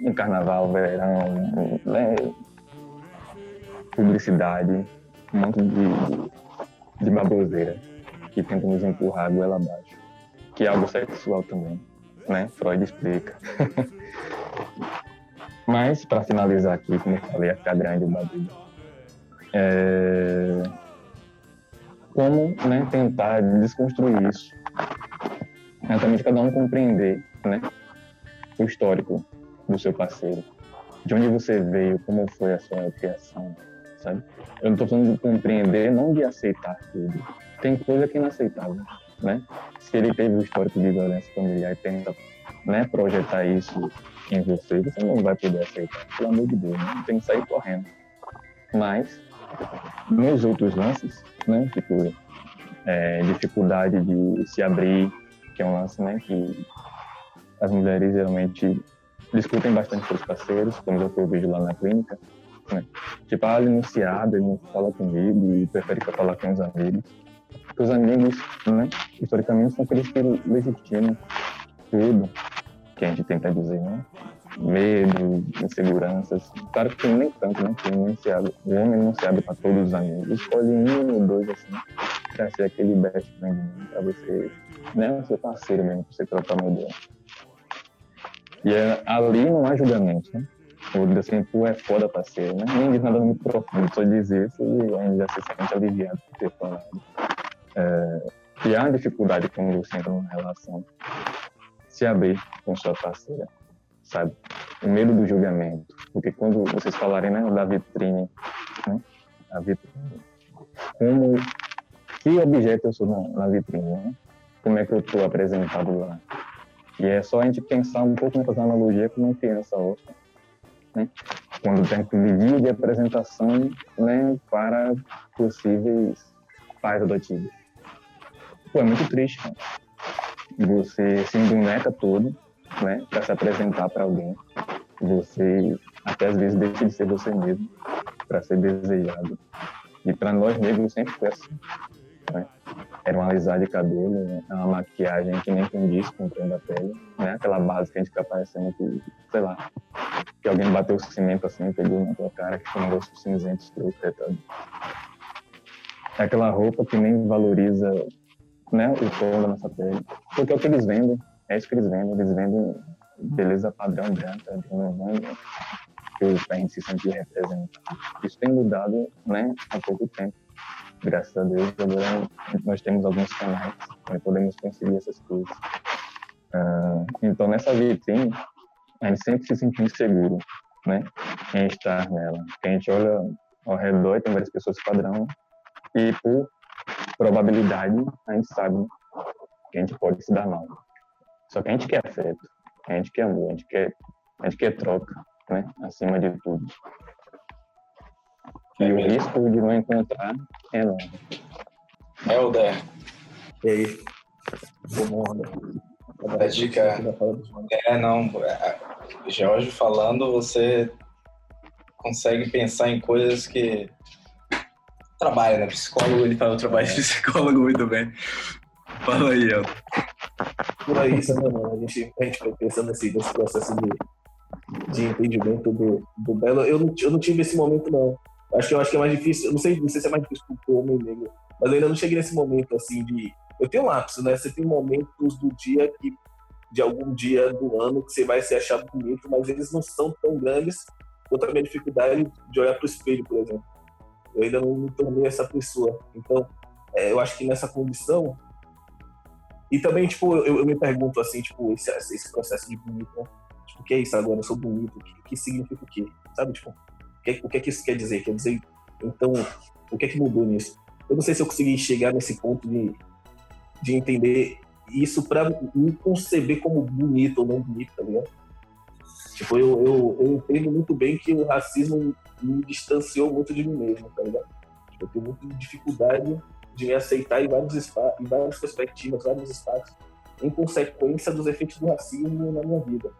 de carnaval, verão, né? publicidade, um monte de, de baboseira que tentam nos empurrar a goela abaixo, que é algo sexual também, né? Freud explica. Mas, para finalizar aqui, como eu falei, a ficar grande o bagulho, é... como né, tentar desconstruir isso, exatamente cada um compreender né, o histórico do seu parceiro, de onde você veio, como foi a sua criação, sabe? Eu não estou falando de compreender, não de aceitar tudo, tem coisa que é inaceitável, né? Se ele teve um histórico de violência familiar e tenta né, projetar isso em você, você não vai poder aceitar, pelo amor de Deus, né? tem que sair correndo. Mas, nos outros lances, né, tipo, é, dificuldade de se abrir, que é um lance né, que as mulheres geralmente discutem bastante com os parceiros, como eu vejo lá na clínica, né? Tipo, ah, ele não se abre, não fala comigo e prefere que eu falar com os amigos que os amigos, né, historicamente, são aqueles que legitimam tudo que a gente tenta dizer, né? Medo, inseguranças. Claro que nem tanto, né? Que nem se abre, o homem não se abre para todos os amigos. Escolhe um ou dois, assim, para ser aquele best friend, para você, né? Ser parceiro mesmo, para você trocar uma ideia. E é, ali não há julgamento, né? O diz assim, tu é foda, parceiro, né? Nem diz nada muito profundo, só diz isso e a gente já se sente aliviado por ter falado. É, e há dificuldade quando você entra numa relação se abrir com sua parceira, sabe? O medo do julgamento. Porque quando vocês falarem né, da vitrine, né? A vitrine. Como, que objeto eu sou na, na vitrine, né? Como é que eu estou apresentado lá? E é só a gente pensar um pouco nessa analogia com uma criança outra, né? Quando tem que medir de apresentação, né, para possíveis pais adotivos. É muito triste. Você se emboneca todo, né, para se apresentar para alguém. Você até às vezes deixa de ser você mesmo para ser desejado. E para nós negros sempre foi assim. Né? Era uma alisar de cabelo, né? uma maquiagem que nem condiz com o tom da pele, né? Aquela base que a gente fica parecendo que, sei lá, que alguém bateu o cimento assim, pegou na tua cara, que foi um gosto cinzento, escroto, É aquela roupa que nem valoriza né, o tom da nossa pele. Porque é o que eles vendem, é isso que eles vendem. Eles vendem beleza padrão branca, não vendem que a gente se sentir representado. Isso tem mudado né, há pouco tempo. Graças a Deus, agora nós temos alguns canais onde podemos conseguir essas coisas. Uh, então, nessa vitrine, a gente sempre se sente inseguro né, em estar nela. Porque a gente olha ao redor e tem várias pessoas padrão e por probabilidade, a gente sabe que a gente pode se dar mal. Só que a gente quer afeto, a gente quer amor, a gente quer, a gente quer troca, né? Acima de tudo. E é o mesmo. risco de não encontrar é enorme. Helder. E aí? A dica. É, não. É, Jorge falando, você consegue pensar em coisas que trabalha, né? Psicólogo, ele fala o trabalho de psicólogo muito bem. Fala aí, El. Por aí, né, mano? A gente, a gente foi pensando nesse, nesse processo de, de entendimento do, do Belo. Eu não, eu não tive esse momento, não. Acho que eu acho que é mais difícil. Eu não sei, não sei se é mais difícil pro homem negro, mas eu ainda não cheguei nesse momento, assim, de. Eu tenho um lapso, né? Você tem momentos do dia que. De algum dia do ano que você vai se achar bonito, mas eles não são tão grandes quanto a minha dificuldade de olhar pro espelho, por exemplo. Eu ainda não me tornei essa pessoa. Então, é, eu acho que nessa condição. E também, tipo, eu, eu me pergunto assim, tipo, esse, esse processo de bonito, né? Tipo, o que é isso agora? Eu sou bonito. O que, que significa o quê? Sabe, tipo, o que, o que é que isso quer dizer? Quer dizer, então, o que é que mudou nisso? Eu não sei se eu consegui chegar nesse ponto de, de entender isso para me conceber como bonito ou não bonito, tá ligado? Tipo, eu, eu, eu entendo muito bem que o racismo me distanciou muito de mim mesmo, tá ligado? Tipo, eu tenho muita dificuldade de me aceitar em vários espaços, em várias perspectivas, vários espaços, em consequência dos efeitos do racismo na minha vida.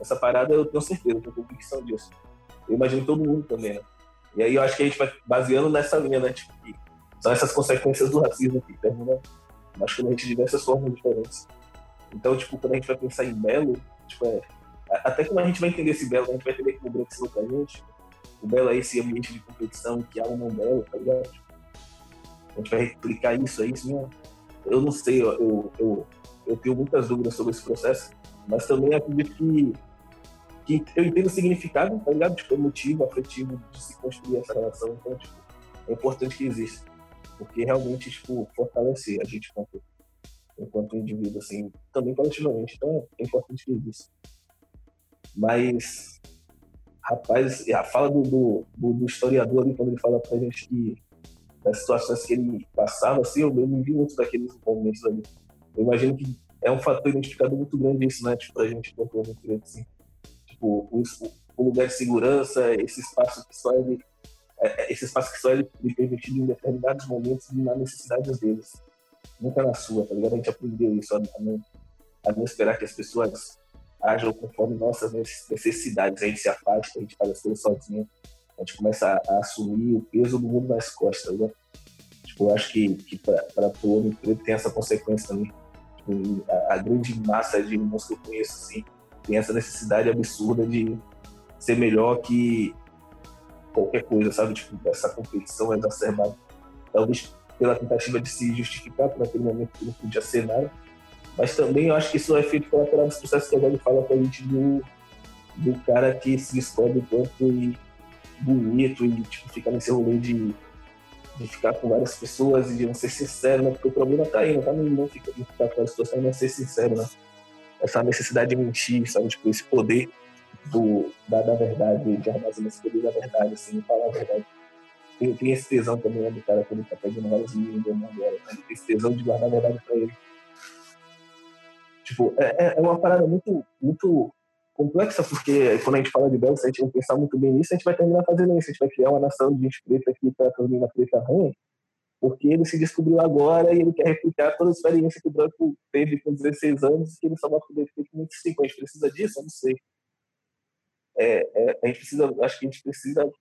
Essa parada eu tenho certeza, eu tenho convicção disso. Eu imagino todo mundo também, né? E aí eu acho que a gente vai baseando nessa linha, né? Tipo, que são essas consequências do racismo que terminam masculando de diversas formas diferentes. Então, tipo, quando a gente vai pensar em belo, tipo, é, até quando a gente vai entender esse belo, a gente vai entender que o branco ensinou pra gente, o Belo é esse ambiente de competição que há um não Belo, tá ligado? A gente vai replicar isso, é isso mesmo? Eu não sei, eu, eu, eu tenho muitas dúvidas sobre esse processo, mas também acredito que, que eu entendo o significado, tá ligado? Tipo, emotivo, afetivo de se construir essa relação, então, tipo, é importante que exista. Porque realmente, tipo, fortalecer a gente enquanto, enquanto indivíduo, assim, também coletivamente. Então, é importante que exista. Mas Rapaz, a fala do, do, do, historiador ali, quando ele fala pra gente que das situações que ele passava, assim, eu, eu me vi muito daqueles momentos ali. Eu imagino que é um fator identificado muito grande isso, né? Tipo, pra gente quanto homem preto, assim. Tipo, o, o, lugar de segurança, esse espaço que só ele é, é esse espaço que só ele lhe permitido em determinados momentos e na necessidades deles. Nunca na sua, tá ligado? A gente aprendeu isso, a, não, a não esperar que as pessoas ajam conforme nossas necessidades. A gente se afasta, a gente faz as coisas sozinho, a gente começa a, assumir o peso do mundo nas costas. Né? Tipo, eu acho que, que para o homem preto tem essa consequência também. Tipo, a, a, grande massa de irmãos que eu conheço assim, tem essa necessidade absurda de ser melhor que qualquer coisa, sabe? Tipo, essa competição exacerbada. Talvez pela tentativa de se justificar por aquele momento que não podia ser nada Mas também eu acho que isso é feito pela dos processos que a gente fala pra gente do, do cara que se descobre quanto e bonito e tipo, fica nesse rolê de, de ficar com várias pessoas e de não ser sincero, né? Porque o problema tá aí, não tá no ficar, com as pessoas, não ser sincero, né? Essa necessidade de mentir, sabe? Tipo, esse poder do, da, da verdade, de armazenar esse poder da verdade, assim, falar a verdade. Tem, tem esse tesão também né, do cara quando tá pegando vários livros agora, né? tem esse tesão de guardar a verdade pra ele. Tipo, é, é, é uma parada muito, muito complexa, porque quando a gente fala de Belo, se a gente não pensar muito bem nisso, a gente vai terminar fazendo isso. A gente vai criar uma nação de gente preta aqui para a preta ruim, porque ele se descobriu agora e ele quer replicar toda a experiência que o branco teve com 16 anos que ele só vai poder ter com 25. A gente precisa disso? Eu não sei. É, é, a gente precisa, acho que a gente precisa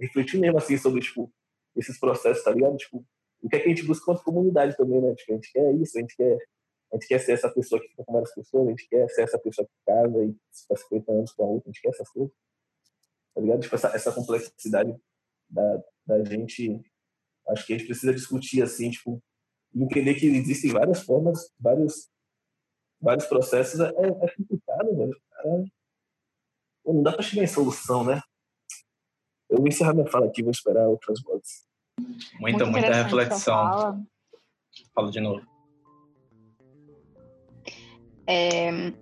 refletir mesmo assim sobre tipo, esses processos, tá ligado? Tipo, o que é que a gente busca quanto comunidade também, né? Tipo, a gente quer isso, a gente quer a gente quer ser essa pessoa que fica com várias pessoas, a gente quer ser essa pessoa que casa e fica 50 anos com a outra, a gente quer essas coisas. Tá ligado? Tipo, essa, essa complexidade da, da gente, acho que a gente precisa discutir, assim, tipo, entender que existem várias formas, vários, vários processos. É, é complicado, velho. É, não dá pra chegar em solução, né? Eu vou encerrar minha fala aqui, vou esperar outras vozes. Muita, Muito muita reflexão. Fala de novo. É,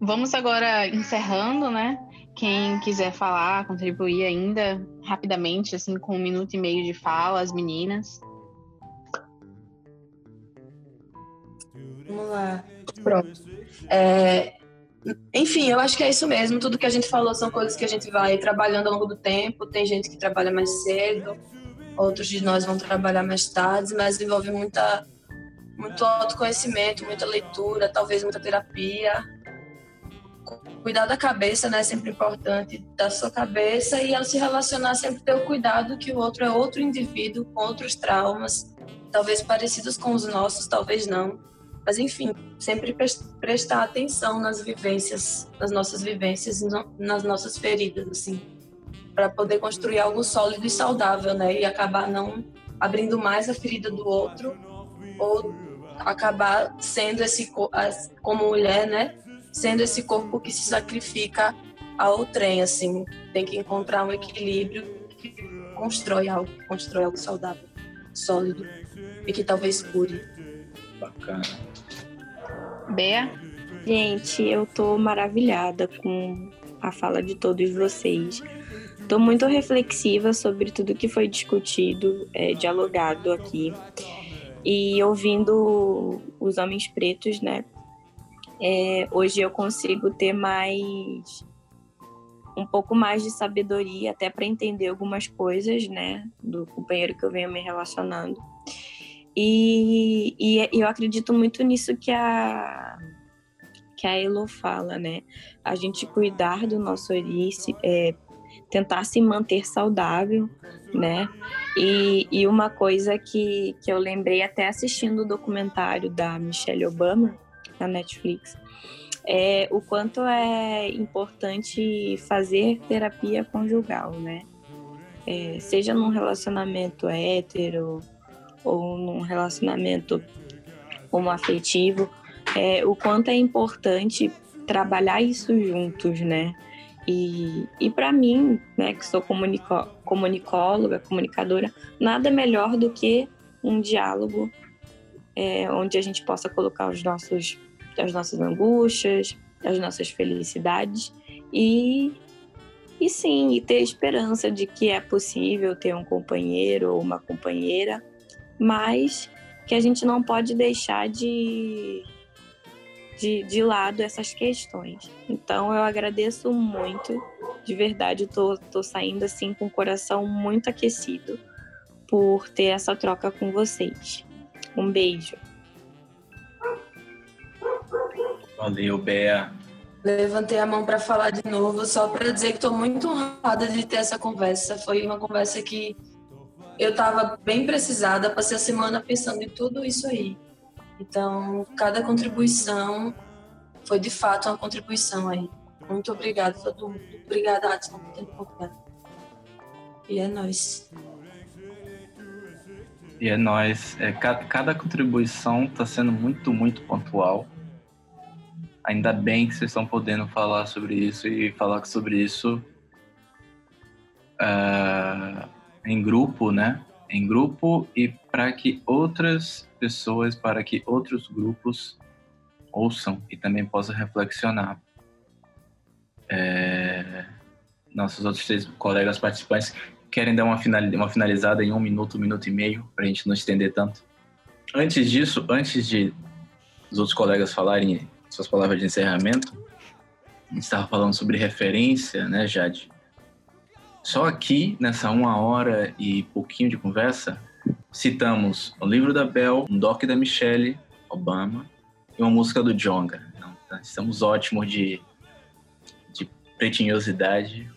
vamos agora encerrando, né? Quem quiser falar, contribuir ainda rapidamente, assim, com um minuto e meio de fala, as meninas. Vamos lá. Pronto. É, enfim, eu acho que é isso mesmo. Tudo que a gente falou são coisas que a gente vai trabalhando ao longo do tempo. Tem gente que trabalha mais cedo, outros de nós vão trabalhar mais tarde, mas envolve muita muito autoconhecimento, muita leitura, talvez muita terapia. Cuidar da cabeça, né, é sempre importante, da sua cabeça e ao se relacionar sempre ter o cuidado que o outro é outro indivíduo com outros traumas, talvez parecidos com os nossos, talvez não. Mas enfim, sempre prestar atenção nas vivências, nas nossas vivências, nas nossas feridas, assim, para poder construir algo sólido e saudável, né, e acabar não abrindo mais a ferida do outro ou acabar sendo esse como mulher, né? Sendo esse corpo que se sacrifica ao trem, assim, tem que encontrar um equilíbrio que constrói algo, constrói algo saudável, sólido e que talvez cure. Bacana. Bea? Gente, eu tô maravilhada com a fala de todos vocês. Tô muito reflexiva sobre tudo que foi discutido, é, dialogado aqui. E ouvindo os homens pretos, né? É, hoje eu consigo ter mais um pouco mais de sabedoria até para entender algumas coisas, né, do companheiro que eu venho me relacionando. E, e, eu acredito muito nisso que a que a Elo fala, né? A gente cuidar do nosso orice, é, tentar se manter saudável, né? E, e uma coisa que, que eu lembrei até assistindo o documentário da Michelle Obama na Netflix é o quanto é importante fazer terapia conjugal, né? É, seja num relacionamento hétero ou num relacionamento homoafetivo, é, o quanto é importante trabalhar isso juntos, né? E, e para mim, né, que sou comunicóloga, comunicadora, nada melhor do que um diálogo é, onde a gente possa colocar os nossos, as nossas angústias, as nossas felicidades e, e sim, e ter esperança de que é possível ter um companheiro ou uma companheira, mas que a gente não pode deixar de de, de lado essas questões. Então eu agradeço muito, de verdade, tô, tô saindo assim com o coração muito aquecido por ter essa troca com vocês. Um beijo. Valeu, Bea. Levantei a mão para falar de novo, só para dizer que estou muito honrada de ter essa conversa. Foi uma conversa que eu estava bem precisada, passei a semana pensando em tudo isso aí. Então, cada contribuição foi de fato uma contribuição aí. Muito obrigada a todo mundo. Obrigada, Adson, por ter me convidado. E é nóis. E é nós. É, cada, cada contribuição está sendo muito, muito pontual. Ainda bem que vocês estão podendo falar sobre isso e falar sobre isso uh, em grupo, né? Em grupo e para que outras pessoas, para que outros grupos ouçam e também possam reflexionar. É, nossos outros três colegas participantes querem dar uma, finalizada em um minuto, um minuto e meio, para a gente não estender tanto. Antes disso, antes de os outros colegas falarem suas palavras de encerramento, a gente estava falando sobre referência, né, Jade? Só aqui, nessa uma hora e pouquinho de conversa, citamos o livro da Bell, um doc da Michelle Obama e uma música do Jonga. Então, tá, estamos ótimos de, de pretinhosidade,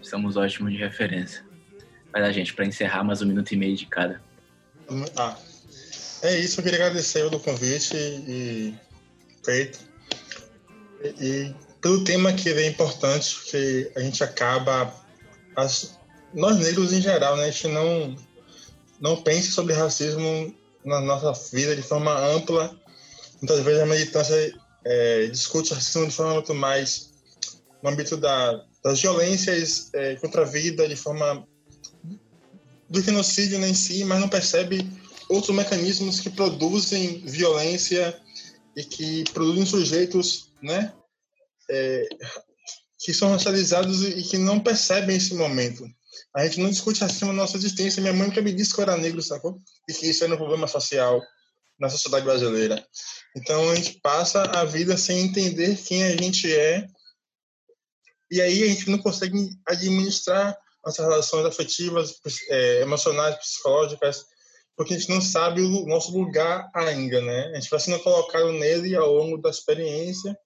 estamos ótimos de referência. Vai lá, gente, para encerrar mais um minuto e meio de cada. Ah, é isso, eu queria agradecer pelo convite e feito. E, e pelo tema que é importante, que a gente acaba as, nós negros em geral, né, a gente não, não pensa sobre racismo na nossa vida de forma ampla. Muitas vezes a militância é, discute racismo de forma muito mais no âmbito da, das violências é, contra a vida, de forma do genocídio em si, mas não percebe outros mecanismos que produzem violência e que produzem sujeitos, né, é, que são racializados e que não percebem esse momento. A gente não discute acima da nossa existência. Minha mãe nunca me disse que eu era negro, sacou? E que isso era um problema social na sociedade brasileira. Então a gente passa a vida sem entender quem a gente é. E aí a gente não consegue administrar nossas relações afetivas, é, emocionais, psicológicas, porque a gente não sabe o nosso lugar ainda, né? A gente vai sendo colocado nele ao longo da experiência,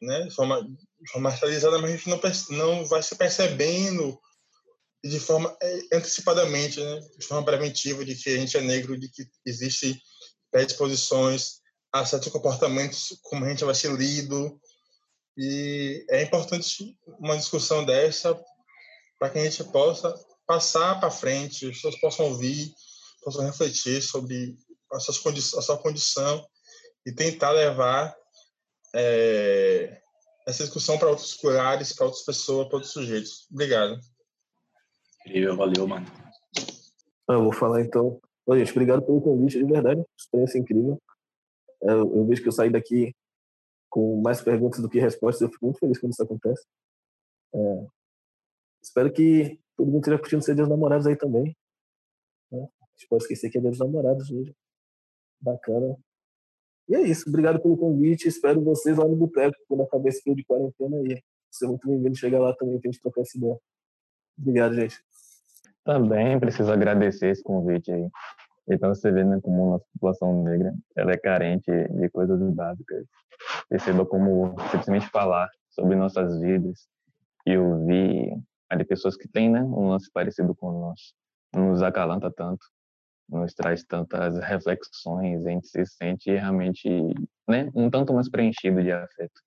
né? De forma marcializada, mas a gente não, não vai se percebendo de forma é, antecipadamente, né? de forma preventiva, de que a gente é negro, de que existe predisposições a certos comportamentos, como a gente vai ser lido. E é importante uma discussão dessa para que a gente possa passar para frente, as pessoas possam ouvir, possam refletir sobre a sua, a sua condição e tentar levar é, essa discussão para outros lugares, para outras pessoas, para outros sujeitos. Obrigado. Incrível, valeu, mano. Eu vou falar então. Gente, obrigado pelo convite, de verdade. Experiência incrível. É, eu, eu vejo que eu saí daqui com mais perguntas do que respostas. Eu fico muito feliz quando isso acontece. É, espero que todo mundo esteja curtindo ser Dia dos Namorados aí também. Né? A gente pode esquecer que é Dia dos Namorados hoje. Bacana. E é isso. Obrigado pelo convite. Espero vocês lá no Boteco, quando acabar esse período de quarentena aí. É muito bem-vindo chegar lá também, pra gente trocar essa ideia. Obrigado, gente. Também preciso agradecer esse convite aí. Então você vê né, como a população negra ela é carente de coisas básicas. Perceba como simplesmente falar sobre nossas vidas e ouvir de pessoas que têm né, um lance parecido com o nosso nos acalanta tanto nos traz tantas reflexões, a gente se sente realmente né, um tanto mais preenchido de afeto.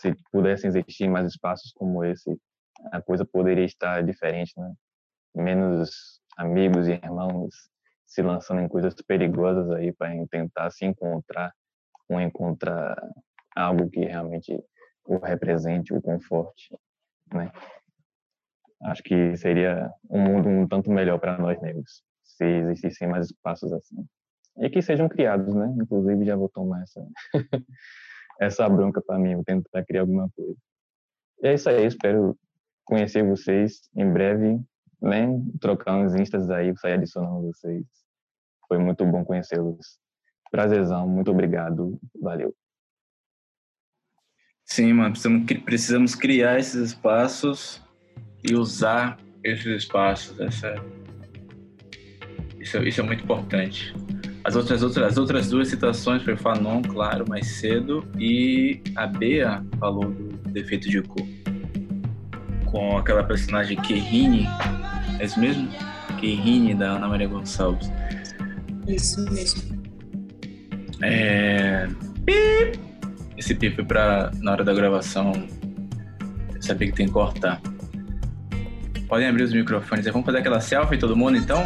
Se pudessem existir mais espaços como esse, a coisa poderia estar diferente, né? Menos amigos e irmãos se lançando em coisas perigosas aí para tentar se encontrar ou encontrar algo que realmente o represente, o conforte, né? Acho que seria um mundo um tanto melhor para nós negros se existissem mais espaços assim. E que sejam criados, né? Inclusive, já vou tomar essa, essa bronca para mim, vou tentar criar alguma coisa. E é isso aí, espero conhecer vocês em breve, né? Trocar uns instas aí, sair adicionando vocês. Foi muito bom conhecê-los. Prazerzão, muito obrigado, valeu. Sim, mano, precisamos, precisamos criar esses espaços e usar esses espaços. Essa isso, isso é muito importante. As outras, outras, as outras duas citações foi Fanon, claro, mais cedo, e a Bea falou do defeito de cor. Com aquela personagem Kerrine, é isso mesmo? Kerrine da Ana Maria Gonçalves. Isso mesmo. É... Esse pi foi pra, na hora da gravação, eu sabia que tem que cortar. Podem abrir os microfones. Vamos fazer aquela selfie todo mundo então?